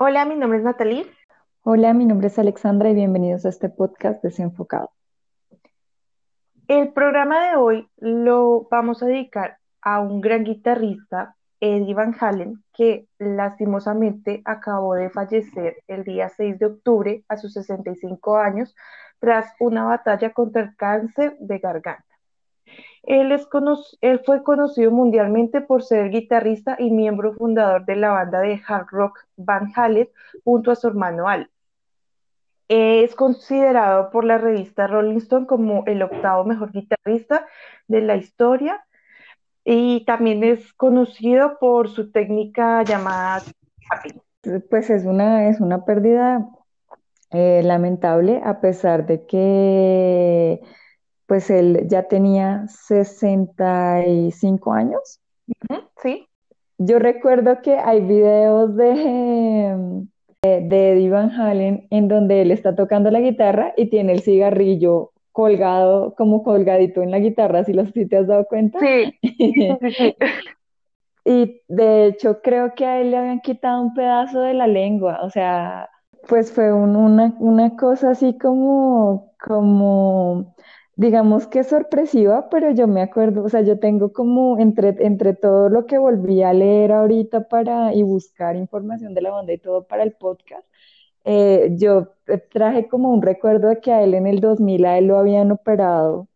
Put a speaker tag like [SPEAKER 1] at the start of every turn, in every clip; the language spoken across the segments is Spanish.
[SPEAKER 1] Hola, mi nombre es Natalie.
[SPEAKER 2] Hola, mi nombre es Alexandra y bienvenidos a este podcast desenfocado.
[SPEAKER 1] El programa de hoy lo vamos a dedicar a un gran guitarrista, Eddie Van Halen, que lastimosamente acabó de fallecer el día 6 de octubre a sus 65 años tras una batalla contra el cáncer de garganta. Él, es él fue conocido mundialmente por ser guitarrista y miembro fundador de la banda de hard rock Van Halen junto a su hermano Al. Es considerado por la revista Rolling Stone como el octavo mejor guitarrista de la historia y también es conocido por su técnica llamada
[SPEAKER 2] Pues es una, es una pérdida eh, lamentable a pesar de que pues él ya tenía 65 años.
[SPEAKER 1] Sí.
[SPEAKER 2] Yo recuerdo que hay videos de, de Eddie Van Halen en donde él está tocando la guitarra y tiene el cigarrillo colgado, como colgadito en la guitarra, si, los, si te has dado cuenta.
[SPEAKER 1] Sí.
[SPEAKER 2] y de hecho creo que a él le habían quitado un pedazo de la lengua, o sea, pues fue una, una cosa así como, como digamos que sorpresiva, pero yo me acuerdo, o sea, yo tengo como entre, entre todo lo que volví a leer ahorita para y buscar información de la banda y todo para el podcast, eh, yo traje como un recuerdo de que a él en el 2000 a él lo habían operado.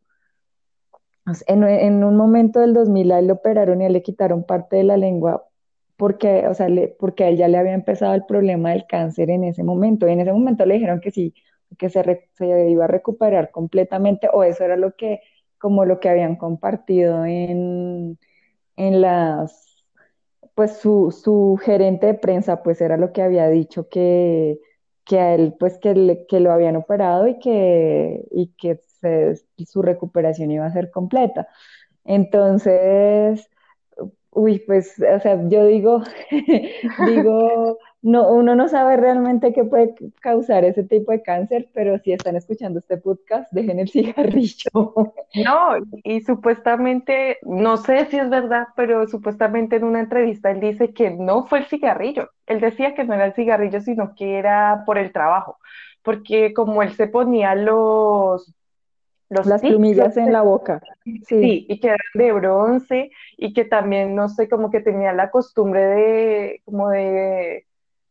[SPEAKER 2] En, en un momento del 2000 a él lo operaron y a él le quitaron parte de la lengua porque, o sea, porque a él ya le había empezado el problema del cáncer en ese momento. Y en ese momento le dijeron que sí, que se, se, iba a recuperar completamente, o eso era lo que, como lo que habían compartido en, en las, pues su, su gerente de prensa, pues era lo que había dicho que, que a él, pues que, que lo habían operado y que, y que su recuperación iba a ser completa. Entonces, uy, pues, o sea, yo digo, digo, no, uno no sabe realmente qué puede causar ese tipo de cáncer, pero si están escuchando este podcast, dejen el cigarrillo.
[SPEAKER 1] No, y supuestamente, no sé si es verdad, pero supuestamente en una entrevista él dice que no fue el cigarrillo. Él decía que no era el cigarrillo, sino que era por el trabajo, porque como él se ponía los
[SPEAKER 2] las plumillas en la boca.
[SPEAKER 1] Sí. y que eran de bronce y que también, no sé, como que tenía la costumbre de, como de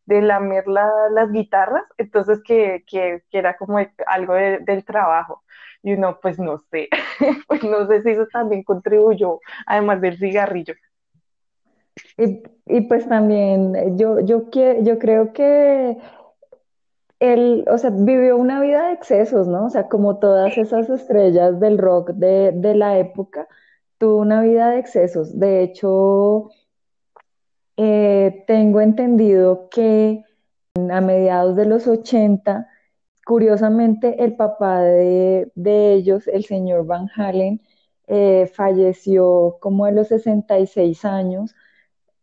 [SPEAKER 1] de lamer las guitarras, entonces que, era como algo del trabajo. Y uno, pues no sé, pues no sé si eso también contribuyó, además del cigarrillo.
[SPEAKER 2] Y, pues también yo, yo, yo creo que él, o sea, vivió una vida de excesos, ¿no? O sea, como todas esas estrellas del rock de, de la época, tuvo una vida de excesos. De hecho, eh, tengo entendido que a mediados de los 80, curiosamente, el papá de, ellos, el señor Van Halen, eh, falleció como a los 66 años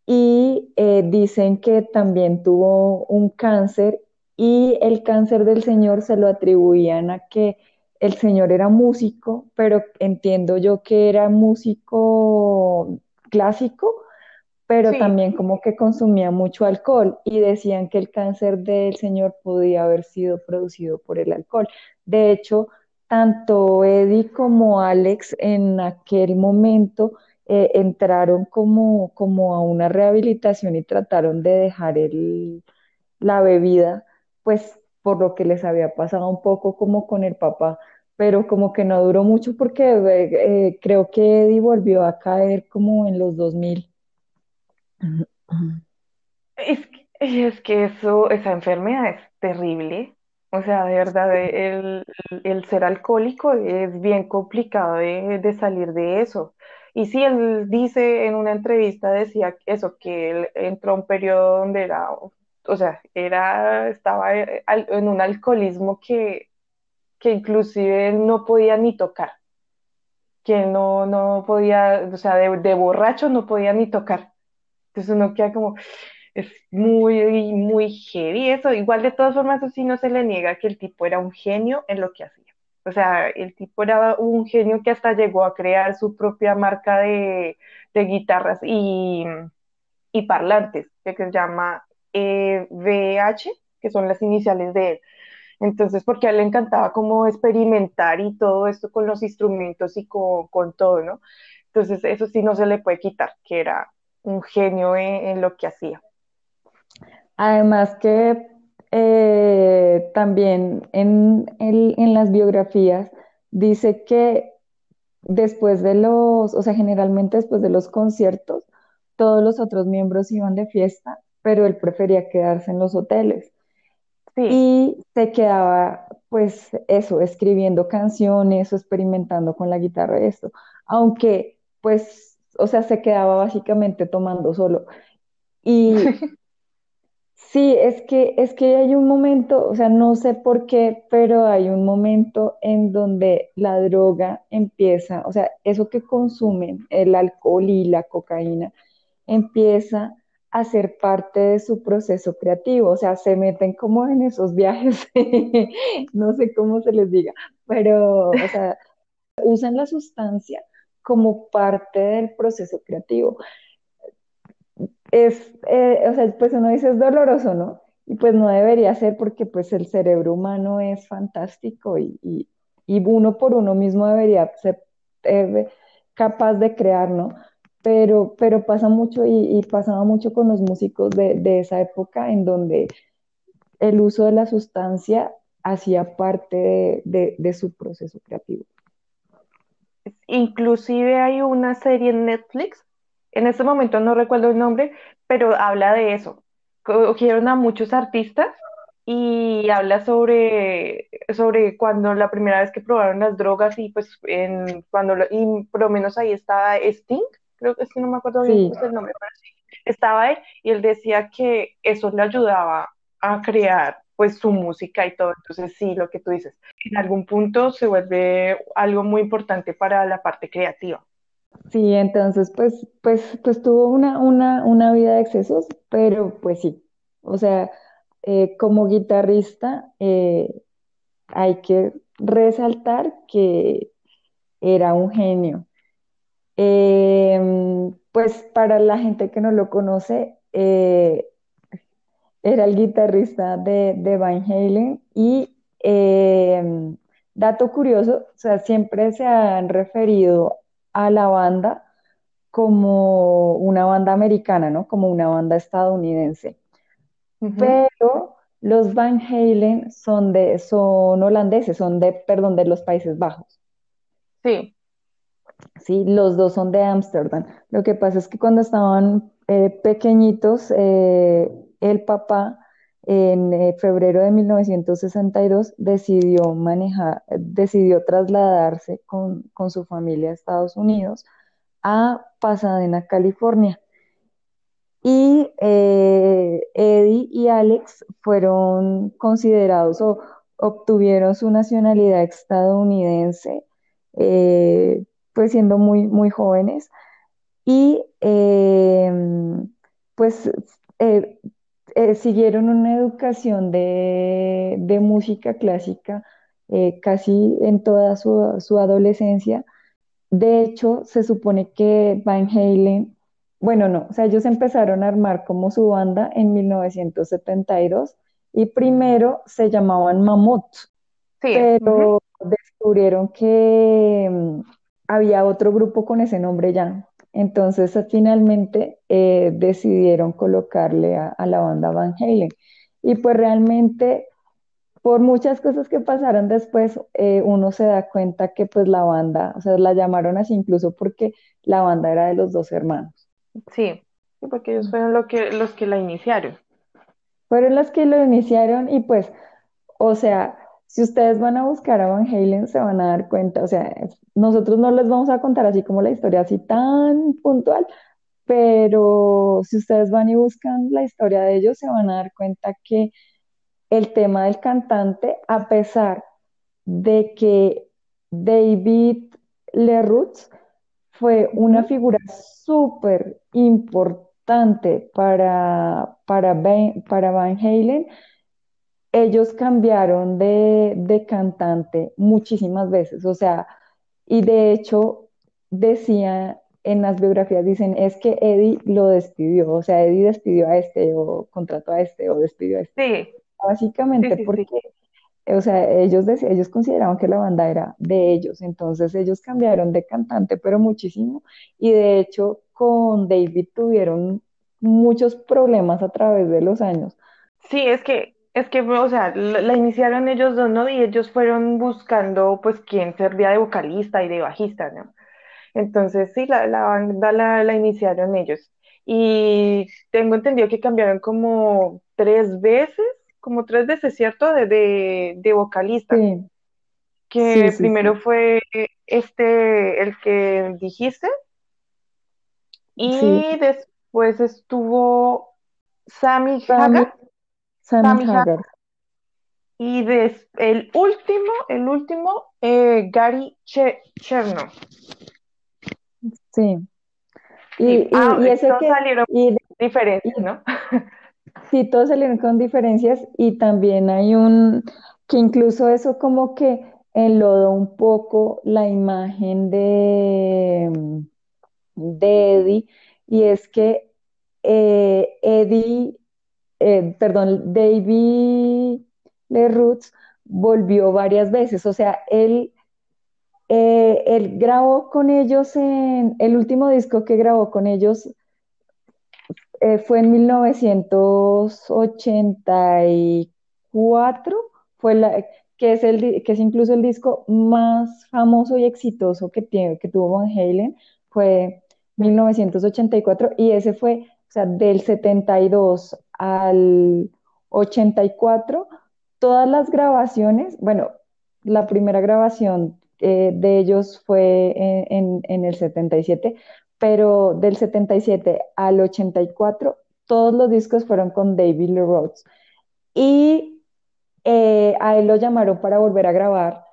[SPEAKER 2] y eh, dicen que también tuvo un cáncer y el cáncer del señor se lo atribuían a que el señor era músico, pero entiendo yo que era músico clásico pero también como que consumía mucho alcohol y decían que el cáncer del señor podía haber sido producido por el alcohol. De hecho, tanto Eddie como Alex en aquel momento eh, entraron como, como a una rehabilitación y trataron de dejar el, la bebida, pues por lo que les había pasado un poco como con el papá, pero como que no duró mucho porque eh, eh, creo que Eddie volvió a caer como en los 2000.
[SPEAKER 1] Es que, es que eso, esa enfermedad es terrible. O sea, de verdad, el, el ser alcohólico es bien complicado de, salir de eso. Y sí, él dice en una entrevista, decía eso, que él entró a un periodo donde era, o sea, era, estaba en un alcoholismo que, que inclusive él no podía ni tocar, que no, no podía, o sea, de, de borracho no podía ni tocar. Entonces uno queda como, es muy, muy heavy eso. Igual de todas formas, eso sí no se le niega que el tipo era un genio en lo que hacía. O sea, el tipo era un genio que hasta llegó a crear su propia marca de, guitarras y, parlantes, que se llama eh, VH, que son las iniciales de él. Entonces, porque a él le encantaba como experimentar y todo esto con los instrumentos y con, con todo, ¿no? Entonces, eso sí no se le puede quitar, que era un genio en, en lo que hacía.
[SPEAKER 2] Además que eh, también en, el- en las biografías dice que después de los, o sea, generalmente después de los conciertos, todos los otros miembros iban de fiesta, pero él prefería quedarse en los hoteles.
[SPEAKER 1] Sí,
[SPEAKER 2] y se quedaba, pues eso, escribiendo canciones o experimentando con la guitarra y esto, aunque, pues, o sea, se quedaba básicamente tomando solo. Y Sí, es que, es que hay un momento, o sea, no sé por qué, pero hay un momento en donde la droga empieza, o sea, eso que consumen, el alcohol y la cocaína, empieza a ser parte de su proceso creativo, o sea, se meten como en esos viajes, no sé cómo se les diga, pero, o sea, usan la sustancia como parte del proceso creativo es, eh, o sea, pues uno dice es doloroso, ¿no? Y pues no debería ser porque pues el cerebro humano es fantástico y, y, uno por uno mismo debería ser eh, capaz de crear, ¿no? Pero, pero pasa mucho y, y pasaba mucho con los músicos de, de esa época en donde el uso de la sustancia hacía parte de, de su proceso creativo.
[SPEAKER 1] Inclusive hay una serie en Netflix, en este momento no recuerdo el nombre, pero habla de eso. Cogieron a muchos artistas y habla sobre, sobre cuando la primera vez que probaron las drogas y pues en, cuando, y por lo menos ahí estaba Sting, creo que es que no me acuerdo bien
[SPEAKER 2] Sí,
[SPEAKER 1] el nombre, pero sí, estaba él y él decía que eso le ayudaba a crear pues su música y todo. Entonces sí, lo que tú dices, en algún punto se vuelve algo muy importante para la parte creativa.
[SPEAKER 2] sí, entonces pues, pues, pues tuvo una, una, una vida de excesos, pero pues sí, o sea, eh, como guitarrista eh, hay que resaltar que era un genio. Eh, pues para la gente que no lo conoce, eh, era el guitarrista de, de Van Halen y eh, dato curioso, o sea, siempre se han referido a la banda como una banda americana, ¿no? Como una banda estadounidense. Pero los Van Halen son de, son holandeses, son de, perdón, de los Países Bajos.
[SPEAKER 1] Sí.
[SPEAKER 2] Sí, los dos son de Ámsterdam. Lo que pasa es que cuando estaban eh, pequeñitos, eh, el papá en eh, febrero de 1962 decidió manejar, decidió trasladarse con, con su familia a Estados Unidos a Pasadena, California. Y eh, Eddie y Alex fueron considerados o obtuvieron su nacionalidad estadounidense, eh, pues siendo muy, muy jóvenes. Y pues eh, siguieron una educación de, de música clásica eh, casi en toda su, su adolescencia de hecho, se supone que Van Halen, bueno, no, o sea, ellos empezaron a armar como su banda en 1972 y primero se llamaban Mammoth,
[SPEAKER 1] Sí,
[SPEAKER 2] pero descubrieron que mm, había otro grupo con ese nombre ya. Entonces, finalmente eh, decidieron colocarle a, a la banda Van Halen. Y pues realmente por muchas cosas que pasaron después, eh, uno se da cuenta que pues la banda, o sea, la llamaron así incluso porque la banda era de los dos hermanos.
[SPEAKER 1] Sí, sí, porque ellos fueron lo que, los que la iniciaron.
[SPEAKER 2] Fueron los que lo iniciaron y pues, o sea, si ustedes van a buscar a Van Halen se van a dar cuenta, o sea, nosotros no les vamos a contar así como la historia así tan puntual, pero si ustedes van y buscan la historia de ellos se van a dar cuenta que el tema del cantante, a pesar de que David Lerroux fue una figura súper importante para, para Van Halen. Ellos cambiaron de, de cantante muchísimas veces, o sea, y de hecho decía en las biografías dicen es que Eddie lo despidió, o sea, Eddie despidió a este o contrató a este o despidió a este.
[SPEAKER 1] Sí,
[SPEAKER 2] Básicamente
[SPEAKER 1] sí,
[SPEAKER 2] porque,
[SPEAKER 1] sí.
[SPEAKER 2] o sea, ellos, ellos consideraban que la banda era de ellos, entonces ellos cambiaron de cantante, pero muchísimo, y de hecho con David tuvieron muchos problemas a través de los años.
[SPEAKER 1] Sí, es que, es que, o sea, la, iniciaron ellos dos, ¿no? Y ellos fueron buscando, pues, quién servía de vocalista y de bajista, ¿no? Entonces, sí, la, la banda la, la iniciaron ellos. Y tengo entendido que cambiaron como tres veces, como tres veces, ¿cierto? De, de, de vocalista.
[SPEAKER 2] Sí,
[SPEAKER 1] Que
[SPEAKER 2] sí,
[SPEAKER 1] primero fue este, el que dijiste, y después estuvo Sammy
[SPEAKER 2] Sammy,
[SPEAKER 1] Hagar,
[SPEAKER 2] Sammy
[SPEAKER 1] Hagar, y des- el último, el último, eh, Gary Che- Cherno.
[SPEAKER 2] sí, y,
[SPEAKER 1] Sí,
[SPEAKER 2] y,
[SPEAKER 1] ah,
[SPEAKER 2] y
[SPEAKER 1] todos
[SPEAKER 2] que,
[SPEAKER 1] salieron
[SPEAKER 2] y,
[SPEAKER 1] diferentes, ¿no?
[SPEAKER 2] Sí, todos salieron con diferencias y también hay un, que incluso eso como que enlodó un poco la imagen de, de Eddie y es que eh, Eddie, eh, perdón, David Lerroux volvió varias veces, o sea, él, eh, él grabó con ellos en, el último disco que grabó con ellos eh, fue en 1984, fue la, que, es el, que es incluso el disco más famoso y exitoso que, tiene, que tuvo Van Halen, fue 1984 y cuatro y ese fue, o sea, del 72 al 84, todas las grabaciones, bueno, la primera grabación eh, de ellos fue en, en, el 77, pero del 77 al 84, todos los discos fueron con David Lee Roth. Y eh, a él lo llamaron para volver a grabar,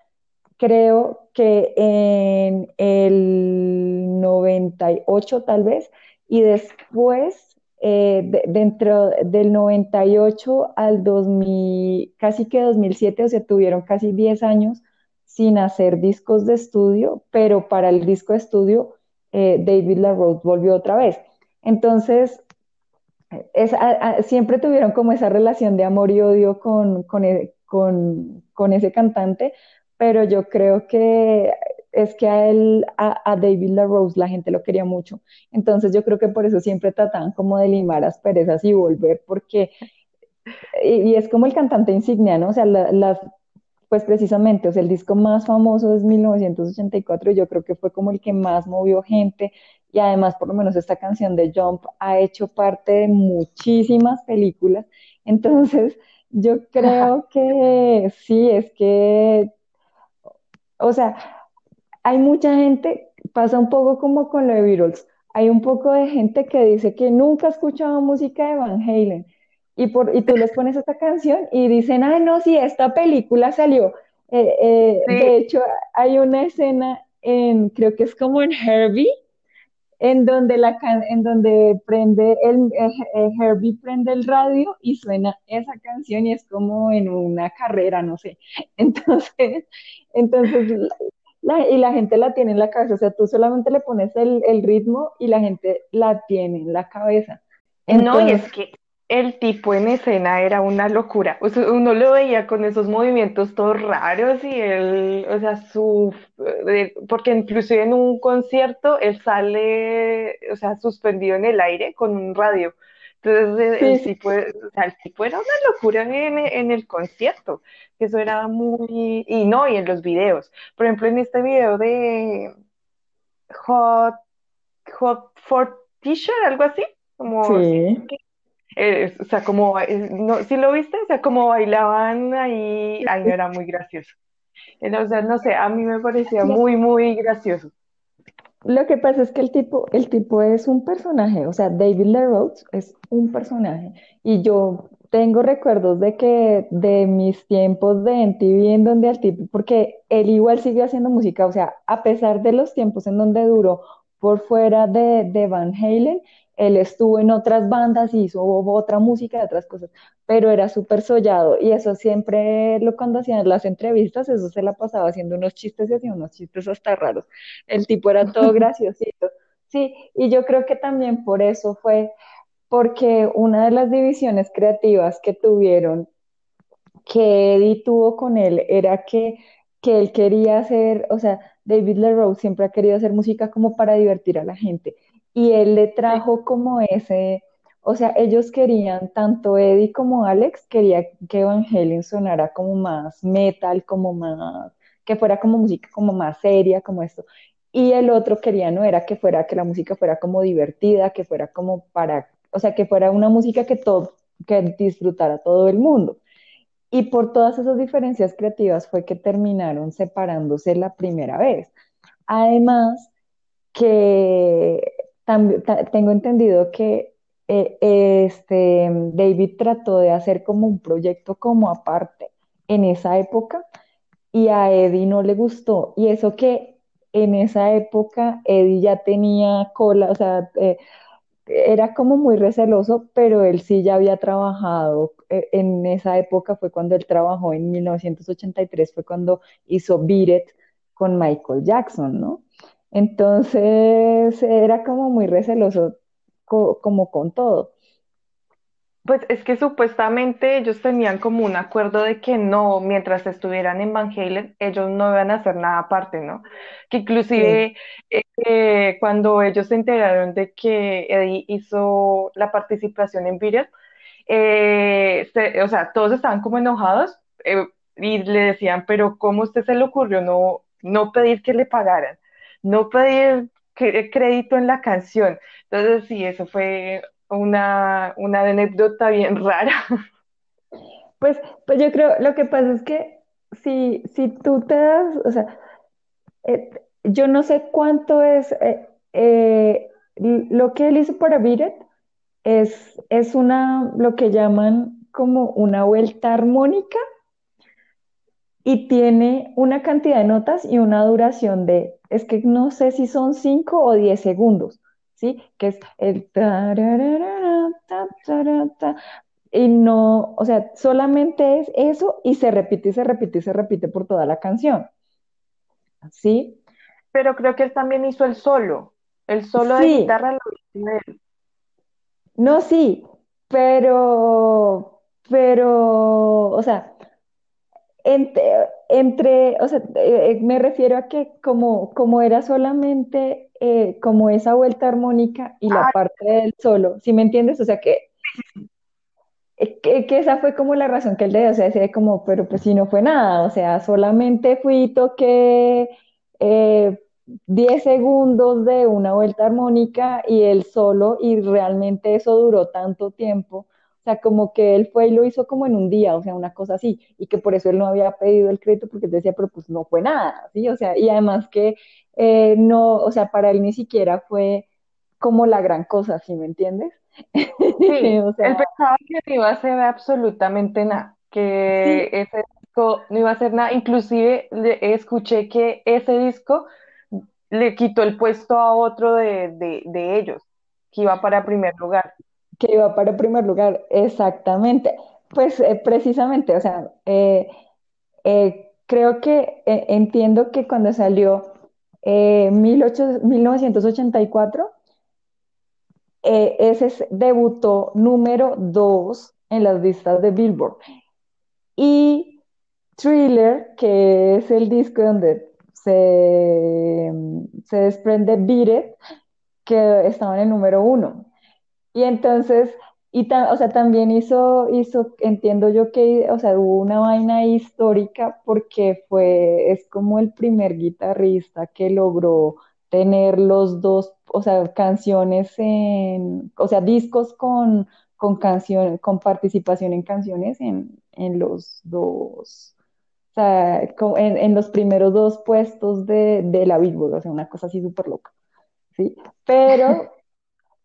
[SPEAKER 2] creo que en el 98 tal vez, y después, eh, de- dentro del 98 al 2000, casi que 2007, o sea, tuvieron casi 10 años sin hacer discos de estudio, pero para el disco de estudio, eh, David LaRoche volvió otra vez. Entonces, es, siempre tuvieron como esa relación de amor y odio con, con, e, con, con ese cantante, pero yo creo que es que a él, a, a David LaRose, la gente lo quería mucho. Entonces yo creo que por eso siempre trataban como de limar asperezas y volver, porque, y, y es como el cantante insignia, ¿no? O sea, la, las, pues precisamente, o sea, el disco más famoso es 1984 y yo creo que fue como el que más movió gente y además por lo menos esta canción de Jump ha hecho parte de muchísimas películas. Entonces, yo creo que sí, es que, o sea, hay mucha gente, pasa un poco como con lo de Beatles, hay un poco de gente que dice que nunca ha escuchado música de Van Halen y, por, y tú les pones esta canción y dicen, ay, no, si esta película salió. Eh, eh, de hecho, hay una escena en, creo que es como en Herbie, en donde, la can en donde prende el, eh, Herbie prende el radio y suena esa canción y es como en una carrera, no sé. Entonces, entonces la, y la gente la tiene en la cabeza, o sea, tú solamente le pones el, el ritmo y la gente la tiene en la cabeza.
[SPEAKER 1] no, y es que el tipo en escena era una locura. O sea, uno lo veía con esos movimientos todos raros y él, o sea, su, eh, porque inclusive en un concierto él sale, o sea, suspendido en el aire con un radio. Entonces
[SPEAKER 2] sí,
[SPEAKER 1] el
[SPEAKER 2] sí,
[SPEAKER 1] tipo, o sea, el tipo era una locura en, en el concierto. Eso era muy, y no, y en los videos. Por ejemplo, en este video de Hot, Hot for T-shirt, algo así, como, sí, eh, o sea, como, eh, no, ¿sí lo viste? O sea, como bailaban ahí, ahí no era muy gracioso. Eh, O sea, no sé, a mí me parecía muy, muy gracioso.
[SPEAKER 2] Lo que pasa es que el tipo, el tipo es un personaje, o sea, David Roth es un personaje. Y yo tengo recuerdos de que de mis tiempos de MTV en donde al tipo, porque él igual siguió haciendo música, o sea, a pesar de los tiempos en donde duró por fuera de, de Van Halen, él estuvo en otras bandas y hizo otra música y otras cosas, pero era súper sollado y eso siempre, lo, cuando hacían las entrevistas, eso se la pasaba haciendo unos chistes y hacía unos chistes hasta raros. El tipo era todo graciosito. Sí, y yo creo que también por eso fue, porque una de las divisiones creativas que tuvieron, que Eddie tuvo con él, era que, que él quería hacer, o sea, David LaRose siempre ha querido hacer música como para divertir a la gente, y él le trajo como ese, o sea, ellos querían, tanto Eddie como Alex, quería que Van Halen sonara como más metal, como más, que fuera como música como más seria, como esto. Y el otro quería, no era que fuera, que la música fuera como divertida, que fuera como para, o sea, que fuera una música que todo, que disfrutara todo el mundo. Y por todas esas diferencias creativas fue que terminaron separándose la primera vez. Además, que también tengo entendido que eh, este David trató de hacer como un proyecto como aparte en esa época y a Eddie no le gustó. Y eso que en esa época Eddie ya tenía cola, o sea, eh, era como muy receloso, pero él sí ya había trabajado. eh, En esa época fue cuando él trabajó en 1983, fue cuando hizo Beat con Michael Jackson, ¿no? Entonces era como muy receloso, co- como con todo.
[SPEAKER 1] Pues es que supuestamente ellos tenían como un acuerdo de que no, mientras estuvieran en Van Halen, ellos no iban a hacer nada aparte, ¿no? Que inclusive eh, eh, cuando ellos se enteraron de que Eddie hizo la participación en Beat It, eh, se- o sea, todos estaban como enojados eh, y le decían, pero ¿cómo a usted se le ocurrió no, no pedir que le pagaran? No pedir crédito en la canción. Entonces, sí, eso fue una, una anécdota bien rara.
[SPEAKER 2] pues, pues yo creo, lo que pasa es que si, si tú te das, o sea, eh, yo no sé cuánto es eh, eh, lo que él hizo para It, es, es una, lo que llaman como una vuelta armónica y tiene una cantidad de notas y una duración de, es que no sé si son 5 o 10 segundos, ¿sí? Que es el tararara, ta, tara, ta, y no, o sea, solamente es eso y se repite y se repite y se repite por toda la canción, ¿sí?
[SPEAKER 1] Pero creo que él también hizo el solo. El solo de
[SPEAKER 2] Sí,
[SPEAKER 1] guitarra lo hizo él.
[SPEAKER 2] no, sí, pero, pero, o sea, Entre, entre, o sea, eh, eh, me refiero a que como, como era solamente eh, como esa vuelta armónica y la
[SPEAKER 1] Ah,
[SPEAKER 2] parte del solo, ¿sí me entiendes? O sea, que, eh, que, que esa fue como la razón que él le dio, o sea, decía como, pero pues si no fue nada, o sea, solamente fui, toqué eh, 10 segundos de una vuelta armónica y el solo, y realmente eso duró tanto tiempo. O sea, como que él fue y lo hizo como en un día, o sea, una cosa así, y que por eso él no había pedido el crédito porque él decía, pero pues no fue nada, ¿sí? O sea, y además que eh, no, o sea, para él ni siquiera fue como la gran cosa, ¿sí me entiendes?
[SPEAKER 1] sí,
[SPEAKER 2] O sea,
[SPEAKER 1] él pensaba que no iba a hacer absolutamente nada, que
[SPEAKER 2] sí,
[SPEAKER 1] ese disco no iba a hacer nada. Inclusive le- escuché que ese disco le quitó el puesto a otro de, de, de ellos, que iba para primer lugar.
[SPEAKER 2] Que iba para el primer lugar, exactamente. Pues eh, precisamente, o sea, eh, eh, creo que entiendo que cuando salió eh, 18 1984, eh, ese es- debutó número 2 en las listas de Billboard. Y Thriller, que es el disco donde se, se desprende Beat que estaba en el número uno. Y entonces, y ta- o sea, también hizo, hizo, entiendo yo que, o sea, hubo una vaina histórica porque fue, es como el primer guitarrista que logró tener los dos, o sea, canciones en, o sea, discos con, con con participación en canciones en, en los dos, o sea, en, en los primeros dos puestos de, de la Billboard, o sea, una cosa así súper loca, ¿sí? Pero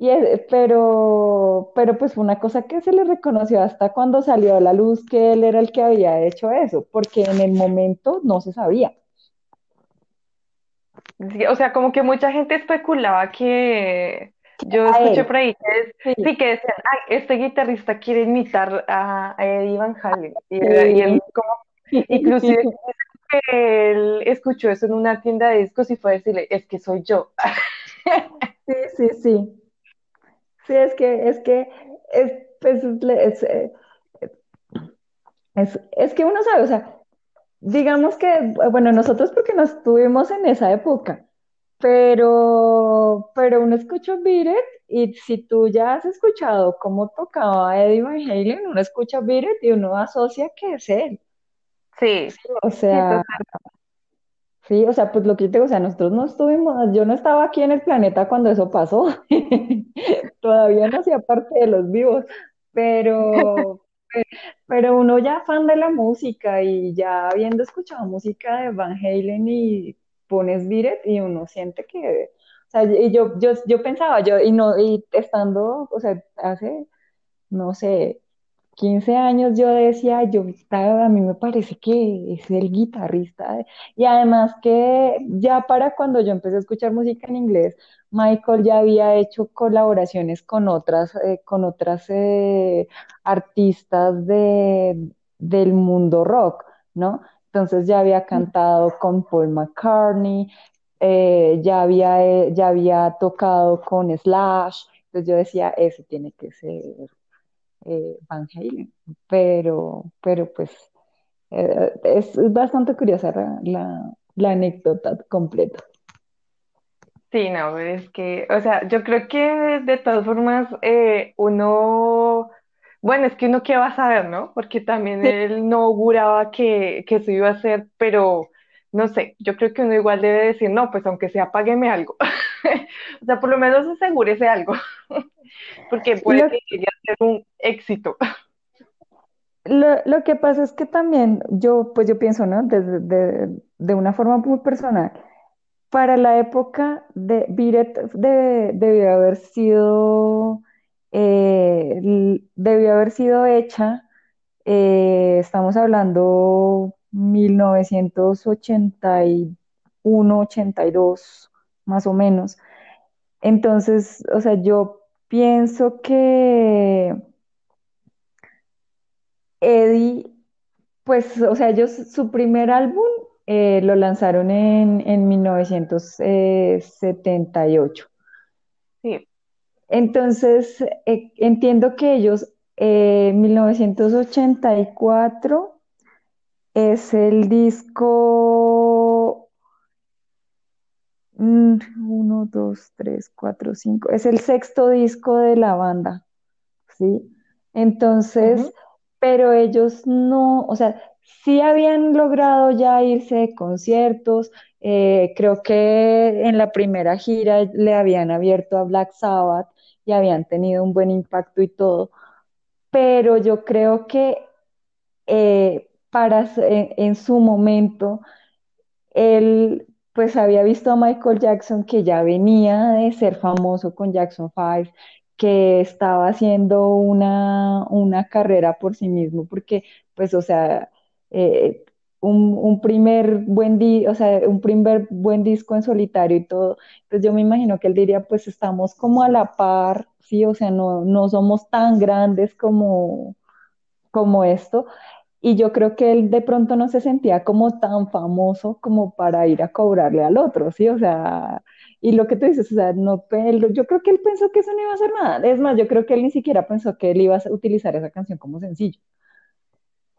[SPEAKER 2] y es- pero, pero pues fue una cosa que se le reconoció hasta cuando salió a la luz que él era el que había hecho eso, porque en el momento no se sabía.
[SPEAKER 1] Sí, o sea, como que mucha gente especulaba que yo
[SPEAKER 2] A
[SPEAKER 1] escuché
[SPEAKER 2] él,
[SPEAKER 1] por ahí que
[SPEAKER 2] sí,
[SPEAKER 1] sí que decían, ay, este guitarrista quiere imitar a, a Eddie Van Halen. Y, él como, inclusive que él escuchó eso en una tienda de discos y fue a decirle, es que soy yo.
[SPEAKER 2] Sí, sí, sí. Sí, es que, es que, es, pues, es, es, es- es que uno sabe, o sea, digamos que, bueno, nosotros porque no estuvimos en esa época, pero, pero uno escucha Beat It y si tú ya has escuchado cómo tocaba Eddie Van Halen, uno escucha Beat It y uno asocia que es él.
[SPEAKER 1] Sí,
[SPEAKER 2] O sea. Sí, o sea, pues lo que te digo, o sea, nosotros no estuvimos, yo no estaba aquí en el planeta cuando eso pasó. Todavía no hacía parte de los vivos, pero, pero uno ya fan de la música y ya habiendo escuchado música de Van Halen y pones It y uno siente que, o sea, y yo, yo, yo pensaba, yo, y no, y estando, o sea, hace, no sé, 15 años yo decía, yo, a mí me parece que es el guitarrista. Y además que ya para cuando yo empecé a escuchar música en inglés, Michael ya había hecho colaboraciones con otras, eh, con otras eh, artistas de, del mundo rock, ¿no? Entonces ya había cantado con Paul McCartney, eh, ya había, ya había tocado con Slash. Entonces yo decía, ese tiene que ser eh, Van Halen, pero, pero pues eh, es, es bastante curiosa la, la, la anécdota completa.
[SPEAKER 1] Sí, no, es que, o sea, yo creo que de todas formas eh, uno, bueno, es que uno qué va a saber, ¿no? Porque también él no auguraba que, que eso iba a ser, pero no sé, yo creo que uno igual debe decir, no, pues aunque sea, págueme algo. o sea, por lo menos asegúrese algo, porque puede que ser un éxito.
[SPEAKER 2] Lo, lo, que pasa es que también yo, pues yo pienso, ¿no? Desde de, una forma muy personal, para la época de Biret de, debió haber sido, eh, debió haber sido hecha, eh, estamos hablando 1981, 82, más o menos. Entonces, o sea, yo pienso que Eddie, pues, o sea, ellos su primer álbum eh, lo lanzaron en, en mil novecientos setenta y ocho
[SPEAKER 1] Sí.
[SPEAKER 2] Entonces, eh, entiendo que ellos, eh, 1984 es el disco uno, dos, tres, cuatro, cinco. Es el sexto disco de la banda, ¿sí? Entonces, pero ellos no, o sea, sí habían logrado ya irse de conciertos. eh, creo que en la primera gira le habían abierto a Black Sabbath y habían tenido un buen impacto y todo. Pero yo creo que eh, para, en en su momento él pues había visto a Michael Jackson que ya venía de ser famoso con Jackson 5, que estaba haciendo una, una carrera por sí mismo, porque pues o sea, eh, un, un primer buen di o sea, un primer buen disco en solitario y todo, pues yo me imagino que él diría pues estamos como a la par, sí, o sea, no, no somos tan grandes como, como esto, y yo creo que él de pronto no se sentía como tan famoso como para ir a cobrarle al otro, ¿sí? O sea, y lo que tú dices, o sea, no, él- yo creo que él pensó que eso no iba a hacer nada. Es más, yo creo que él ni siquiera pensó que él iba a utilizar esa canción como sencillo.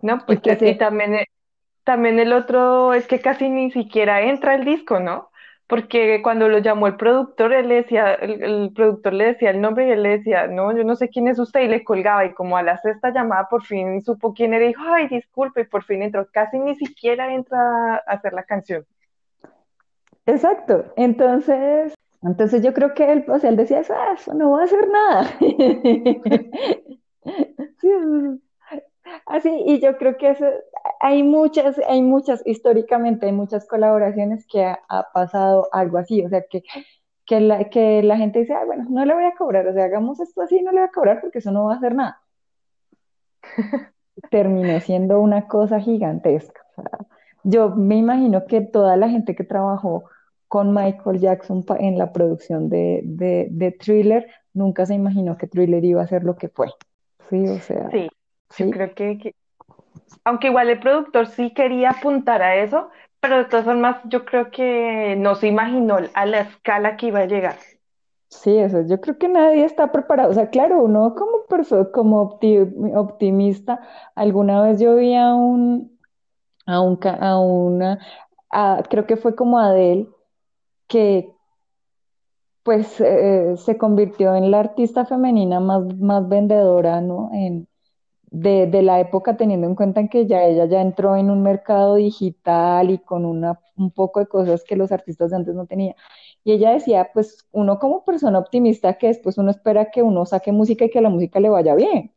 [SPEAKER 1] No,
[SPEAKER 2] Y
[SPEAKER 1] pues
[SPEAKER 2] que
[SPEAKER 1] y
[SPEAKER 2] se,
[SPEAKER 1] también eh, También el otro es que casi ni siquiera entra el disco, ¿no? Porque cuando lo llamó el productor, él le decía, el, productor le decía el nombre y él le decía, no, yo no sé quién es usted, y le colgaba, y como a la sexta llamada por fin supo quién era, y dijo, ay, disculpe, y por fin entró, casi ni siquiera entra a hacer la canción.
[SPEAKER 2] exacto. Entonces, entonces yo creo que él, o sea, él decía, eso, "Ah, eso no va a hacer nada. Sí, Así, y yo creo que eso, hay muchas, hay muchas, históricamente hay muchas colaboraciones que ha, ha pasado algo así, o sea, que, que, la, que la gente dice, ah, bueno, no le voy a cobrar, o sea, hagamos esto así, no le voy a cobrar porque eso no va a hacer nada. Terminó siendo una cosa gigantesca. O sea, yo me imagino que toda la gente que trabajó con Michael Jackson en la producción de, de, de Thriller, nunca se imaginó que Thriller iba a ser lo que fue. Sí, o sea,
[SPEAKER 1] Sí, yo
[SPEAKER 2] sí.
[SPEAKER 1] creo que, que- aunque igual el productor sí quería apuntar a eso, pero de todas formas yo creo que no se imaginó a la escala que iba a llegar.
[SPEAKER 2] Sí, eso, yo creo que nadie está preparado. O sea, claro, uno como persona, como opti- optimista, alguna vez yo vi a un, a un, a una, a- creo que fue como Adele, que pues eh, se convirtió en la artista femenina más, más vendedora, ¿no? En, de, de la época, teniendo en cuenta que ya ella ya entró en un mercado digital y con una, un poco de cosas que los artistas de antes no tenían. Y ella decía, pues uno como persona optimista, que después uno espera que uno saque música y que la música le vaya bien.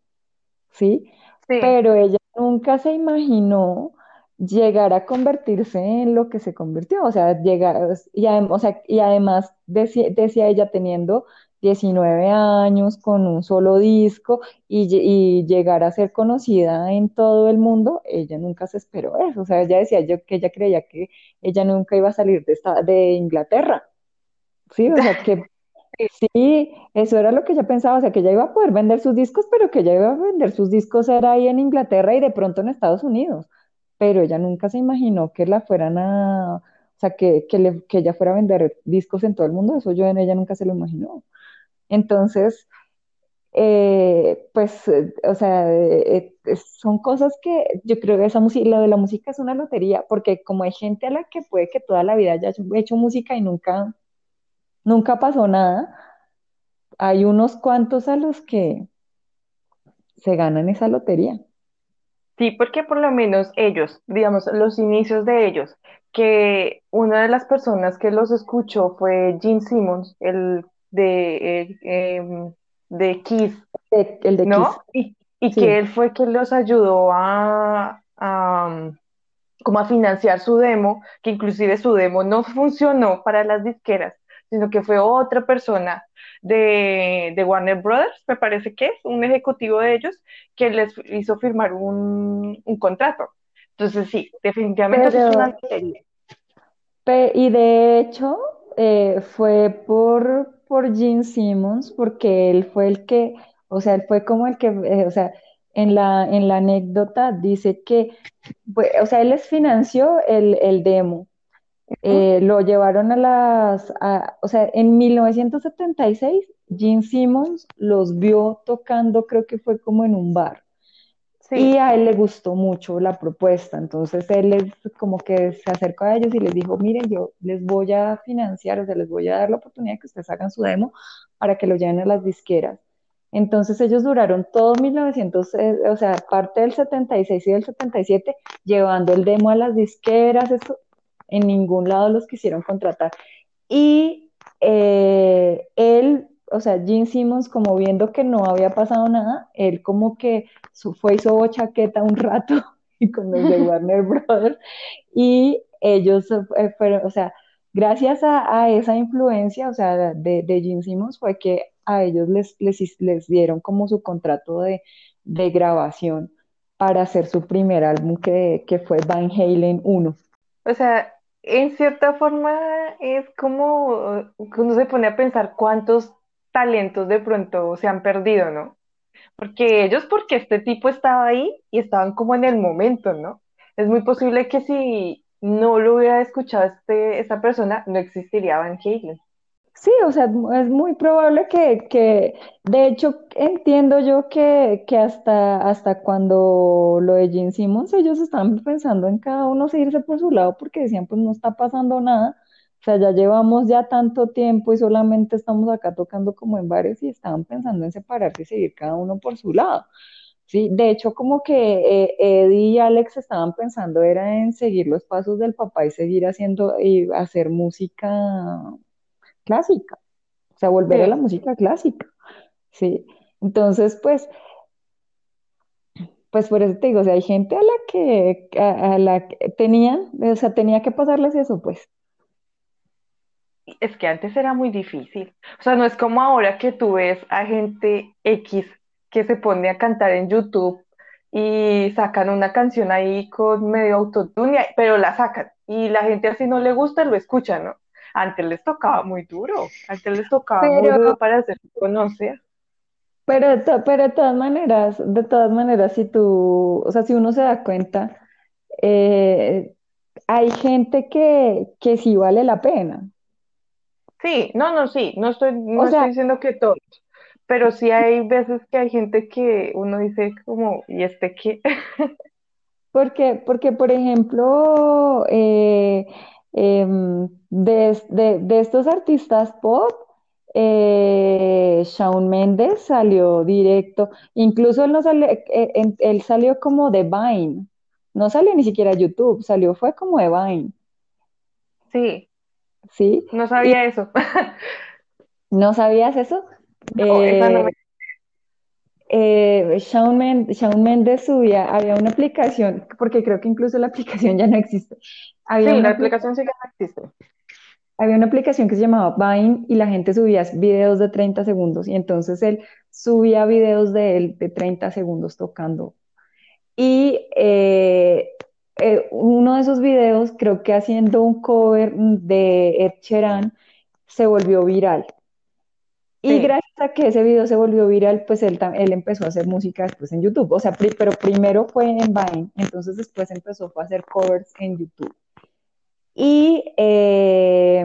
[SPEAKER 2] ¿sí?
[SPEAKER 1] Sí,
[SPEAKER 2] Pero ella nunca se imaginó llegar a convertirse en lo que se convirtió, o sea, llegar, y, adem- o sea, y además decía, decía ella teniendo 19 años con un solo disco y, lle- y llegar a ser conocida en todo el mundo, ella nunca se esperó eso, o sea, ella decía yo que ella creía que ella nunca iba a salir de, esta, de Inglaterra, ¿sí? O sea, que
[SPEAKER 1] sí,
[SPEAKER 2] Sí, eso era lo que ella pensaba, o sea, que ella iba a poder vender sus discos, pero que ella iba a vender sus discos era ahí en Inglaterra y de pronto en Estados Unidos. Pero ella nunca se imaginó que la fueran a, o sea, que, que, le- que ella fuera a vender discos en todo el mundo, eso yo en ella nunca se lo imaginó. Entonces, eh, pues, eh, o sea, eh, eh, son cosas que yo creo que esa lo de la música es una lotería, porque como hay gente a la que puede que toda la vida haya hecho música y nunca, nunca pasó nada hay unos cuantos a los que se ganan esa lotería.
[SPEAKER 1] sí, porque por lo menos ellos, digamos, los inicios de ellos, que una de las personas que los escuchó fue Gene Simmons, el de, eh, em, de Kiss,
[SPEAKER 2] De- el de
[SPEAKER 1] ¿no? Y, y que él fue quien los ayudó a, a, como a financiar su demo, que inclusive su demo no funcionó para las disqueras, sino que fue otra persona de, de Warner Brothers, me parece que es, un ejecutivo de ellos, que les hizo firmar un, un contrato. Entonces sí, definitivamente eso es una
[SPEAKER 2] Pero, pe- y de hecho, eh, fue por, por Gene Simmons, porque él fue el que, o sea, él fue como el que, eh, o sea, en la, en la anécdota dice que, o sea, él les financió el, el demo. Eh, lo llevaron a las, a- o sea, en 1976, Gene Simmons los vio tocando, creo que fue como en un bar. Y
[SPEAKER 1] Sí,
[SPEAKER 2] a él le gustó mucho la propuesta, entonces él les, como que se acercó a ellos y les dijo, miren, yo les voy a financiar, o sea, les voy a dar la oportunidad que ustedes hagan su demo para que lo lleven a las disqueras. Entonces ellos duraron todo 1900, eh, o sea, parte del 76 y del 77, llevando el demo a las disqueras, eso, en ningún lado los quisieron contratar. Y eh, él, o sea, Gene Simmons, como viendo que no había pasado nada, él como que fue y sobó chaqueta un rato y con los de Warner Brothers y ellos eh, fueron, o sea, gracias a, a esa influencia, o sea, de, de Gene Simmons fue que a ellos les, les, les dieron como su contrato de, de grabación para hacer su primer álbum que, que fue Van Halen uno.
[SPEAKER 1] O sea, en cierta forma es como eh, uno se pone a pensar cuántos talentos de pronto se han perdido, ¿no? Porque ellos, porque este tipo estaba ahí y estaban como en el momento, ¿no? Es muy posible que si no lo hubiera escuchado este, esta persona, no existiría Van Halen.
[SPEAKER 2] Sí, o sea, es muy probable que, que de hecho, entiendo yo que, que hasta, hasta cuando lo de Gene Simmons, ellos estaban pensando en cada uno seguirse por su lado porque decían, pues no está pasando nada, o sea, ya llevamos ya tanto tiempo y solamente estamos acá tocando como en bares y estaban pensando en separarse y seguir cada uno por su lado. Sí, de hecho, como que eh, Eddie y Alex estaban pensando era en seguir los pasos del papá y seguir haciendo y hacer música clásica, o sea, volver a la música clásica, ¿sí? Entonces, pues, pues por eso te digo, o sea, hay gente a la que, a, a la que tenían, o sea, tenía que pasarles eso, pues.
[SPEAKER 1] Es que antes era muy difícil. O sea, no es como ahora que tú ves a gente X que se pone a cantar en YouTube y sacan una canción ahí con medio autotune, pero la sacan. Y la gente así no le gusta, lo escucha, ¿no? Antes les tocaba muy duro, antes les tocaba muy duro para hacerse conocer.
[SPEAKER 2] pero, pero de todas maneras, de todas maneras, si tú, o sea, si uno se da cuenta, eh, hay gente que, que sí vale la pena,
[SPEAKER 1] Sí, no, no, sí, no estoy,
[SPEAKER 2] O
[SPEAKER 1] no
[SPEAKER 2] sea,
[SPEAKER 1] estoy diciendo que todos, pero sí hay veces que hay gente que uno dice como, ¿y este qué?
[SPEAKER 2] porque, porque por ejemplo, eh, em, de, de- de estos artistas pop, eh, Shawn Mendes salió directo, incluso él, no salió, eh, en- él salió como de Vine, no salió ni siquiera a YouTube, salió fue como de Vine,
[SPEAKER 1] Sí,
[SPEAKER 2] ¿sí?
[SPEAKER 1] no
[SPEAKER 2] Y
[SPEAKER 1] sabía eso.
[SPEAKER 2] no sabías eso.
[SPEAKER 1] No, esa no
[SPEAKER 2] Eh,
[SPEAKER 1] me...
[SPEAKER 2] eh, Shawn Men- Shawn Mendes subía, había una aplicación, porque creo que incluso la aplicación ya no existe. Había
[SPEAKER 1] Sí,
[SPEAKER 2] una
[SPEAKER 1] la
[SPEAKER 2] aplicación
[SPEAKER 1] aplicación sí que no existe.
[SPEAKER 2] Había una aplicación que se llamaba Vine y la gente subía videos de 30 segundos y entonces él subía videos de él de 30 segundos tocando. Y eh, eh, uno de esos videos, creo que haciendo un cover de Ed Sheeran, se volvió viral. Y gracias a que ese video se volvió viral, pues él, él empezó a hacer música después en YouTube. O sea, pri- pero primero fue en Vine, entonces después empezó a hacer covers en YouTube. Y eh,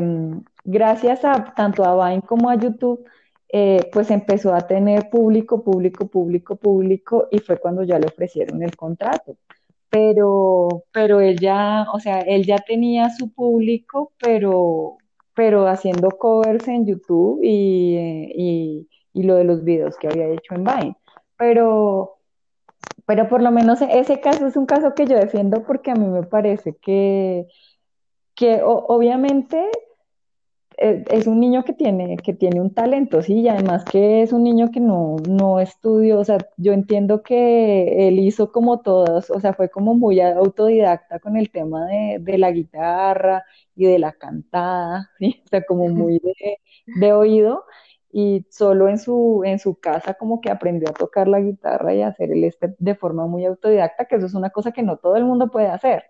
[SPEAKER 2] gracias a tanto a Vine como a YouTube, eh, pues empezó a tener público, público, público, público, y fue cuando ya le ofrecieron el contrato. Pero, pero él ya, o sea, él ya tenía su público, pero, pero haciendo covers en YouTube y, eh, y, y lo de los videos que había hecho en Vine. Pero, pero por lo menos ese caso es un caso que yo defiendo porque a mí me parece que que obviamente es un niño que tiene, que tiene un talento, sí, y además que es un niño que no, no estudió, o sea, yo entiendo que él hizo como todos, o sea, fue como muy autodidacta con el tema de, de la guitarra y de la cantada, ¿sí? O sea, como muy de, de oído, y solo en su, en su casa como que aprendió a tocar la guitarra y a hacer el este de forma muy autodidacta, que eso es una cosa que no todo el mundo puede hacer.